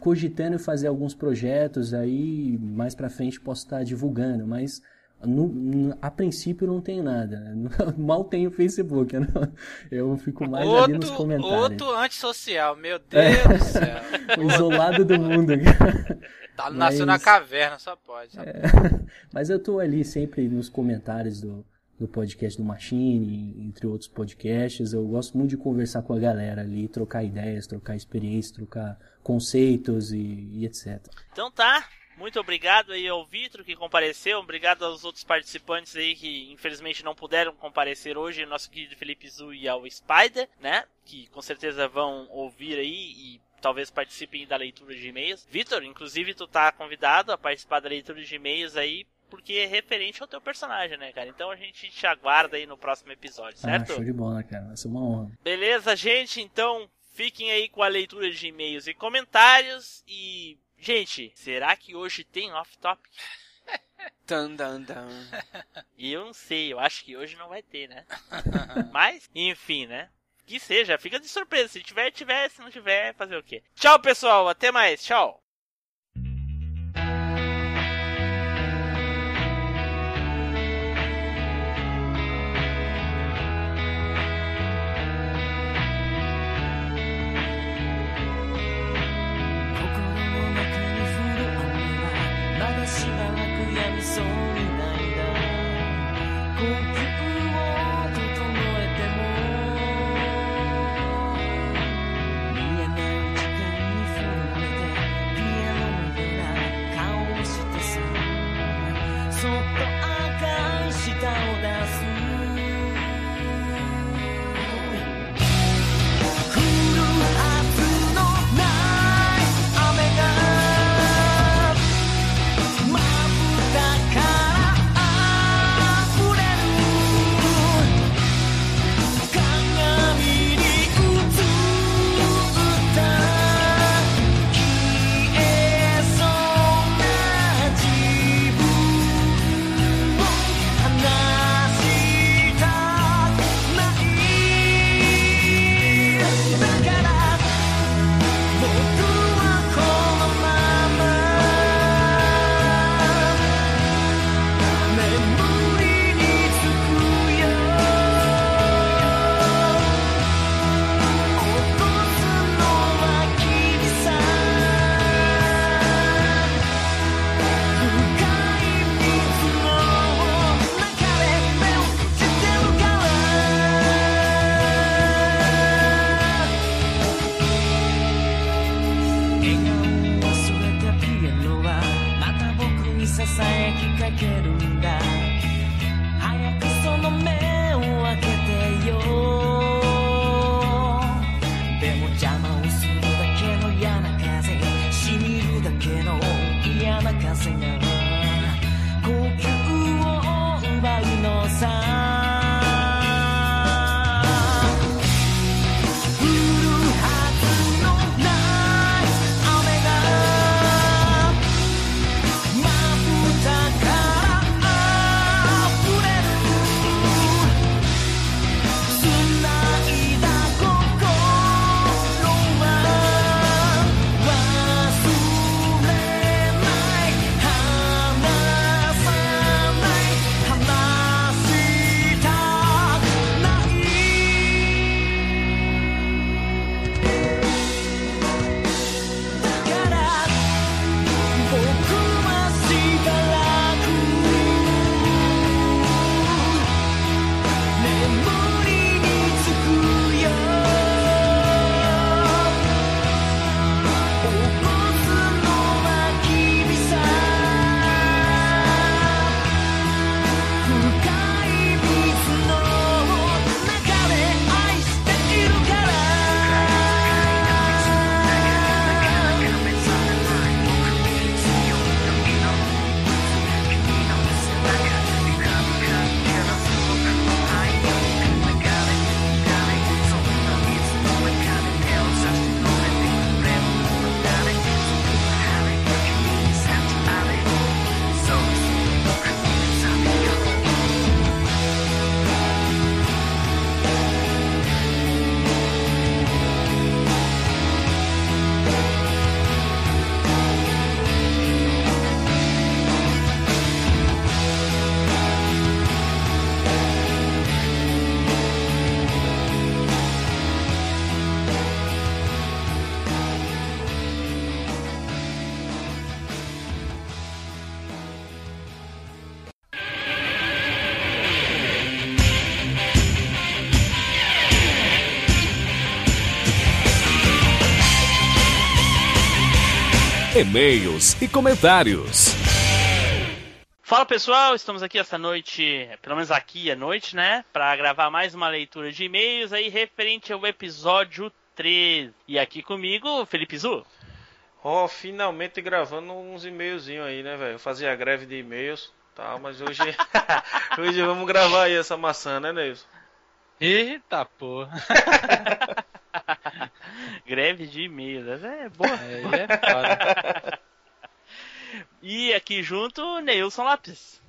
cogitando fazer alguns projetos aí mais pra frente posso estar divulgando, mas no- no- a princípio não tenho nada. né? *laughs* Mal tenho Facebook. Eu, não- eu fico mais ali nos Outro, comentários. É. outro antissocial, meu Deus do céu. *laughs* Isolado do mundo. *laughs* Tá, nasceu Mas- na caverna, só pode. sabe? *laughs* Mas eu tô ali sempre nos comentários do, do podcast do Machine, entre outros podcasts. Eu gosto muito de conversar com a galera ali, trocar ideias, trocar experiências, trocar conceitos e, e etc. Então tá, muito obrigado aí ao Vitor que compareceu, obrigado aos outros participantes aí que infelizmente não puderam comparecer hoje, nosso querido Felipe Zu e ao Spider, né? Que com certeza vão ouvir aí e talvez participem da leitura de e-mails. Vitor, inclusive tu tá convidado a participar da leitura de e-mails aí porque é referente ao teu personagem, né, cara? Então a gente te aguarda aí no próximo episódio, Ah, certo? show de bola, cara. Vai ser uma honra. Beleza, gente? Então fiquem aí com a leitura de e-mails e comentários. E, gente, será que hoje tem off-topic? Tan, *laughs* dan, dan. E eu não sei, eu acho que hoje não vai ter, né? *laughs* Mas, enfim, né? Que seja, fica de surpresa. Se tiver, tiver. Se não tiver, fazer o quê? Tchau, pessoal. Até mais. Tchau. E-mails e comentários. Fala pessoal, estamos aqui essa noite, pelo menos aqui à noite, né? Pra gravar mais uma leitura de e-mails aí referente ao episódio 13. E aqui comigo, Felipe Zu. Ó, finalmente gravando uns e-mailzinhos aí, né, velho? Eu fazia greve de e-mails, tá? Mas hoje, *laughs* hoje vamos gravar aí essa maçã, né, Neilson? Eita porra. *laughs* Greve de e-mails, essa é boa. Aí é foda. *laughs* E aqui junto, Neilson Lopes.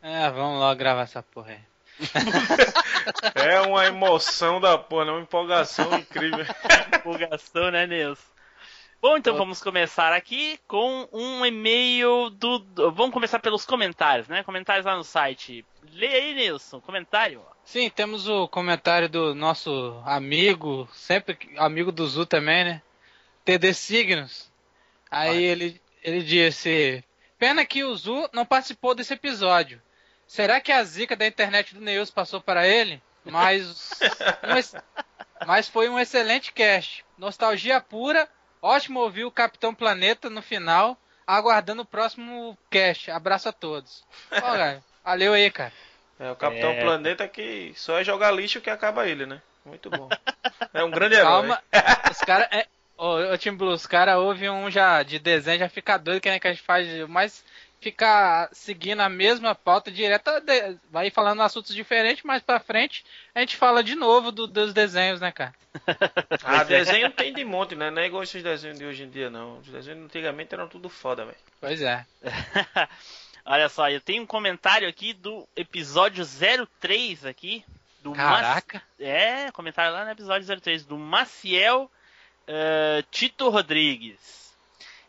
É, vamos logo gravar essa porra aí. *laughs* É uma emoção da porra, né? uma empolgação incrível. *laughs* Empolgação, né, Neilson? Bom, então vamos começar aqui com um e-mail do, do- Vamos começar pelos comentários, né? Comentários lá no site. Lê aí, Nilson, comentário. Sim, temos o comentário do nosso amigo, sempre amigo do Zu também, né? TD Signos. Aí ele, ele disse: Pena que o Zu não participou desse episódio. Será que a zica da internet do Neus passou para ele? Mas, um *laughs* mas foi um excelente cast. Nostalgia pura. Ótimo ouvir o Capitão Planeta no final. Aguardando o próximo cast. Abraço a todos. Ó, cara, valeu aí, cara. É o Capitão É. Planeta que só é jogar lixo que acaba ele, né? Muito bom. É um grande herói. Calma, os caras. É, ô, ô, Tim Blue, os caras ouvem um já de desenho, já fica doido que, nem que a gente faz, mas ficar seguindo a mesma pauta direta, de- vai falando assuntos diferentes, mais pra frente a gente fala de novo do- dos desenhos, né, cara? *laughs* Ah, desenho tem de monte, né? Não é igual esses desenhos de hoje em dia, não. Os desenhos antigamente eram tudo foda, velho. Pois é. *laughs* Olha só, eu tenho um comentário aqui do episódio 03 aqui. Do Caraca. É, comentário lá no episódio 03, do Maciel eh, Tito Rodrigues.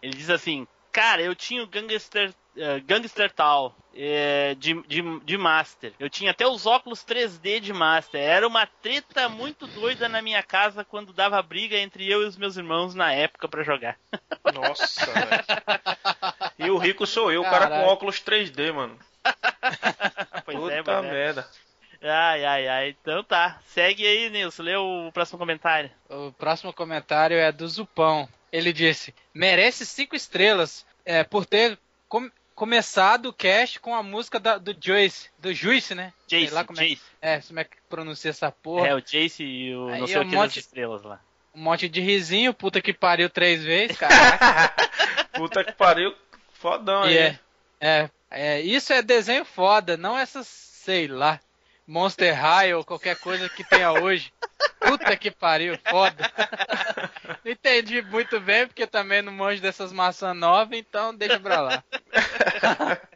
Ele diz assim, cara, eu tinha o Gangster, eh, Gangster Tal eh, de, de, de Master. Eu tinha até os óculos 3D de Master. Era uma treta muito doida na minha casa quando dava briga entre eu e os meus irmãos na época pra jogar. *laughs* Nossa, velho. E o rico sou eu, o cara com óculos 3D, mano. *laughs* Pois Puta é, mano, é. merda. Ai, ai, ai. Então tá. Segue aí, Nilson. Lê o próximo comentário. O próximo comentário é do Zupão. Ele disse: merece cinco estrelas é, por ter com- começado o cast com a música da- do Joyce, do Juice, né? Sei Jace, lá como é, Jace. é, como é que pronuncia essa porra. É, o Jace e o Aí não sei é o um que das monte- estrelas lá. Um monte de risinho, puta que pariu três vezes, caraca. *laughs* Puta que pariu. Fodão aí. é, é, é, isso é desenho foda, não essas, sei lá, Monster High ou qualquer coisa que tenha hoje. Puta que pariu, foda. Não entendi muito bem, porque também não manjo dessas maçãs novas, então deixa pra lá. *laughs*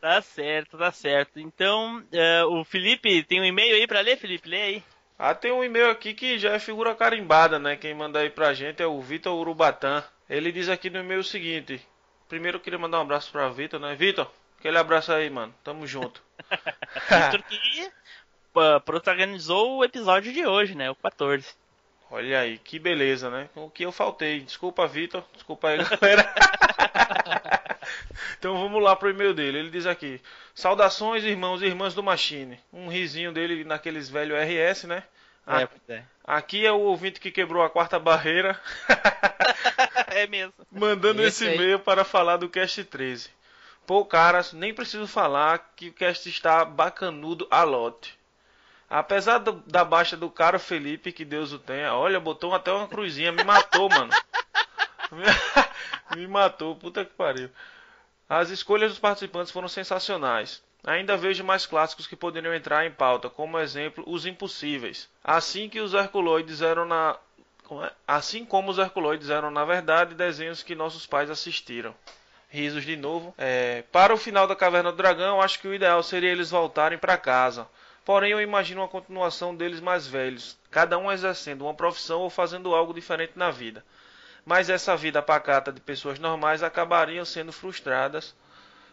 Tá certo, tá certo. Então, eh, o Felipe tem um e-mail aí pra ler, Felipe? Lê aí. Ah, tem um e-mail aqui que já é figura carimbada, né? Quem manda aí pra gente é o Vitor Urubatã. Ele diz aqui no e-mail o seguinte: Primeiro eu queria mandar um abraço pra Vitor, né? Vitor, aquele abraço aí, mano. Tamo junto. *laughs* *laughs* Victor que protagonizou o episódio de hoje, né? O 14. Olha aí, que beleza, né? O que eu faltei. Desculpa, Vitor. Desculpa aí, galera. *laughs* então vamos lá pro e-mail dele. Ele diz aqui: Saudações, irmãos e irmãs do Machine. Um risinho dele naqueles velho RS, né? É, é. Aqui é o ouvinte que quebrou a quarta barreira, *laughs* é mesmo. mandando Esse e-mail para falar do Cast 13. Pô, caras, nem preciso falar que o Cast está bacanudo a lote. Apesar do- da baixa do caro Felipe, que Deus o tenha, olha, botou até uma cruzinha, me matou, mano. *laughs* me matou, puta que pariu. As escolhas dos participantes foram sensacionais. Ainda vejo mais clássicos que poderiam entrar em pauta, como exemplo, Os Impossíveis. Assim que os Herculoides eram na é? assim como os Herculoides eram na verdade desenhos que nossos pais assistiram. Risos de novo. É, para o final da Caverna do Dragão, acho que o ideal seria eles voltarem para casa. Porém, eu imagino uma continuação deles mais velhos, cada um exercendo uma profissão ou fazendo algo diferente na vida. Mas essa vida pacata de pessoas normais acabariam sendo frustradas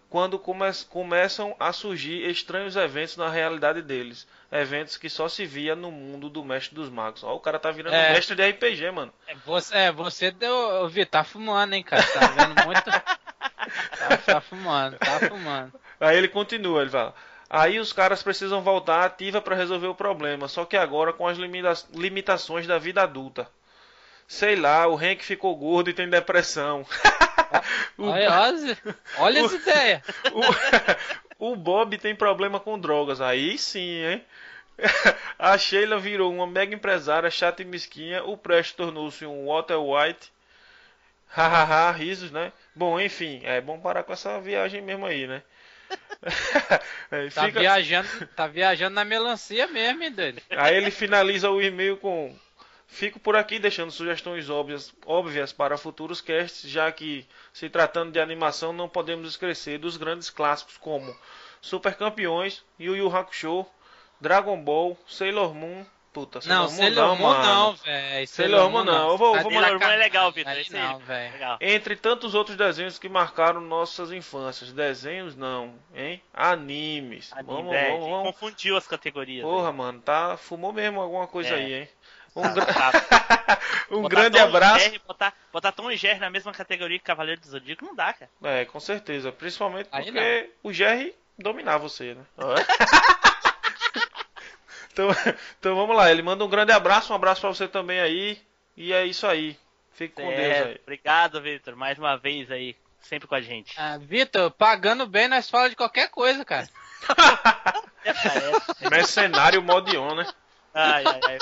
quando come começam a surgir estranhos eventos na realidade deles. Eventos que só se via no mundo do Mestre dos Magos. Ó, o cara tá virando É. mestre de RPG, mano. É, você, é, você deu. Eu vi, tá fumando, hein, cara. Tá vendo muito. *laughs* Tá, tá fumando, tá fumando. Aí ele continua, ele fala. Aí os caras precisam voltar ativa para resolver o problema, só que agora com as limita- limitações da vida adulta. Sei lá, o Hank ficou gordo e tem depressão. *laughs* O- Olha, olha, essa *laughs* ideia. o, *laughs* o Bob tem problema com drogas. Aí sim, hein? A Sheila virou uma mega empresária chata e mesquinha. O Presto tornou-se um Walter White. Hahaha, risos, né? Bom, enfim, é bom parar com essa viagem mesmo aí, né? É, Tá fica- viajando, tá viajando na melancia mesmo, hein, doido? Aí ele finaliza o e-mail com Fico por aqui deixando sugestões óbvias, óbvias para futuros casts, já que, se tratando de animação, não podemos esquecer dos grandes clássicos como Super Campeões, Yu Yu Hakusho, Dragon Ball, Sailor Moon. Puta, Não, Sailor Sailor Moon mano. não, velho. Sailor Moon não. Eu vou- vou mandar- Moon é legal. Vitor. Esse. Não, velho. Entre tantos outros desenhos que marcaram nossas infâncias. Desenhos não, hein? Animes. Anime, vamos, é, vamos, vamos. Confundiu as categorias. Porra, mano, tá. Fumou mesmo alguma coisa É. aí, hein? *laughs* Um, gra- Tá. *laughs* um grande Tom abraço. Jerry, botar, botar Tom e Jerry na mesma categoria que Cavaleiro do Zodíaco não dá, cara. É, com certeza. Principalmente Aí porque o Jerry dominar você, né? *laughs* então, *laughs* então vamos lá. Ele manda um grande abraço, um abraço pra você também aí. E é isso aí. Fique com Deus É, aí. obrigado, Vitor, mais uma vez aí, sempre com a gente. Ah, Vitor, pagando bem, nós fala de qualquer coisa, cara. *laughs* Mercenário Modion, né? Ai, ai, ai.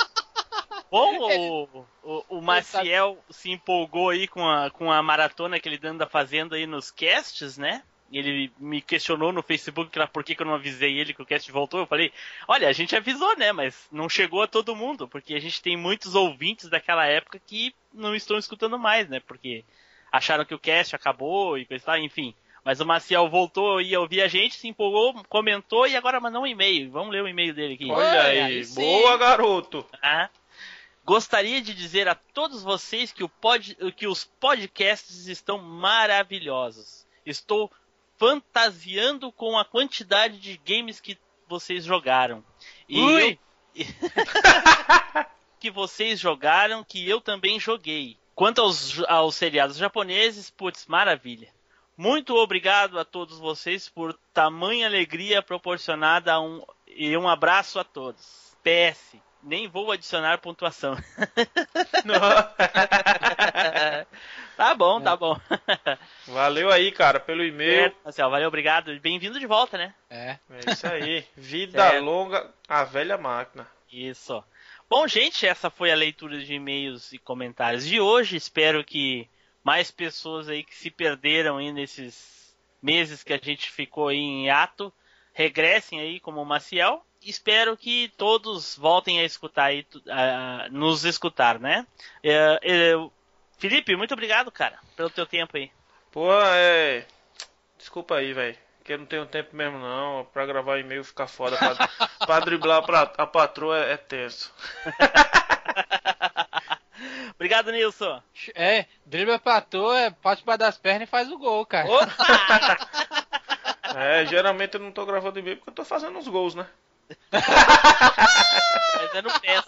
Bom, o, o, o Maciel se empolgou aí com a, com a maratona que ele anda fazendo aí nos casts, né? Ele me questionou no Facebook lá por que, que eu não avisei ele que o cast voltou. Eu falei, olha, a gente avisou, né? Mas não chegou a todo mundo, porque a gente tem muitos ouvintes daquela época que não estão escutando mais, né? Porque acharam que o cast acabou e coisa e tal, enfim. Mas o Maciel voltou e ouvir a gente, se empolgou, comentou e agora mandou um e-mail. Vamos ler o e-mail dele aqui. Olha Olha, aí. aí. Boa, garoto. Ah. Gostaria de dizer a todos vocês que, o pod, que os podcasts estão maravilhosos. Estou fantasiando com a quantidade de games que vocês jogaram. E Ui! eu- *laughs* que vocês jogaram, que eu também joguei. Quanto aos, aos seriados japoneses, putz, maravilha. Muito obrigado a todos vocês por tamanha alegria proporcionada a um, e um abraço a todos. PS, nem vou adicionar pontuação. *laughs* *laughs* tá bom, tá bom. *laughs* Valeu aí, cara, pelo e-mail. Marcelo, valeu, obrigado. Bem-vindo de volta, né? É. É isso aí. *laughs* Vida Certo. longa, a velha máquina. Isso. Bom, gente, essa foi a leitura de e-mails e comentários de hoje. Espero que mais pessoas aí que se perderam aí nesses meses que a gente ficou aí em ato regressem aí como o Maciel. Espero que todos voltem a escutar aí, a- a nos escutar, né? É, é, Felipe, muito obrigado, cara, pelo teu tempo aí. Pô, é. Desculpa aí, velho. Que eu não tenho tempo mesmo não. Pra gravar e-mail fica foda. Pra, *laughs* pra driblar pra- a patroa é, é tenso. *laughs* Obrigado, Nilson. É, dribla pra toa, é, pode pra das pernas e faz o gol, cara. *laughs* É, geralmente eu não tô gravando e-mail porque eu tô fazendo uns gols, né? Mas é no PES.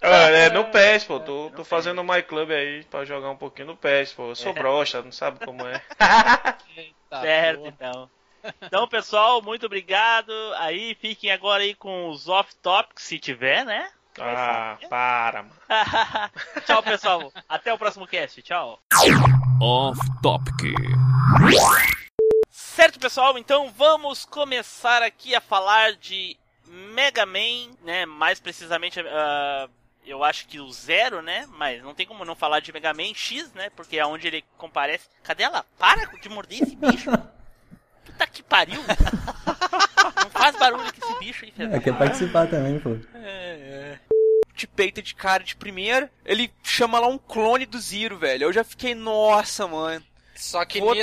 É, é no PES, pô. Tô, tô fazendo o My Club aí pra jogar um pouquinho no PES, pô. Eu sou É. broxa, não sabe como é. *laughs* Tá, certo, porra. então. Então, pessoal, muito obrigado. Aí fiquem agora aí com os off-topics, se tiver, né? Ah, para, mano. *laughs* Tchau, pessoal. Até o próximo cast. Tchau. Off Topic. Certo, pessoal, então vamos começar aqui a falar de Mega Man, né? Mais precisamente, ah, eu acho que o Zero, né? Mas não tem como não falar de Mega Man X, né? Porque é onde ele comparece. Cadê ela? Para de morder esse bicho! Puta que pariu! Não faz barulho com esse bicho aí, É, Fernando. quer participar também, pô. Te peita de cara de primeira, ele chama lá um clone do Zero, velho. Eu já fiquei, nossa, mano. Só que Vou-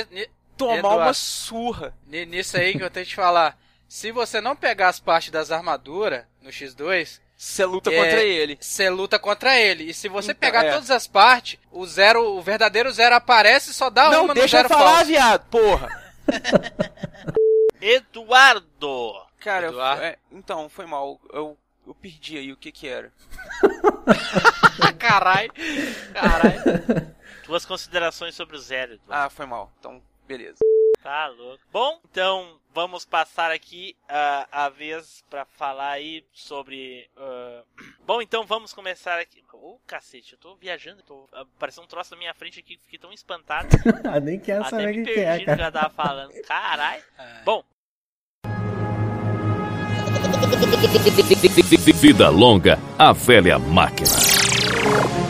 Tomar Eduardo. uma surra. ni- nisso aí que eu tenho que te falar. Se você não pegar as partes das armaduras no X2, Você luta É. contra ele. você luta contra ele. E se você Então, pegar é. todas as partes, o zero, o verdadeiro zero aparece e só dá não, uma deixa no eu zero falar, falso. viado, porra. *laughs* Eduardo! Cara, eu- Eduardo? é, então, foi mal. Eu, eu perdi aí o que que era. *laughs* Caralho. Caralho. Tuas considerações sobre o Zero, Eduardo. Ah, foi mal. Então, beleza. Tá louco. Bom, então vamos passar aqui ah, a vez pra falar aí sobre. ah, Bom, então vamos começar aqui. Ô, cacete, eu tô viajando, tô... apareceu um troço na minha frente aqui, fiquei tão espantado. *laughs* Nem quero Até saber o me que, que é, cara. ela tava falando. Caralho. Bom, Vida longa, a velha máquina.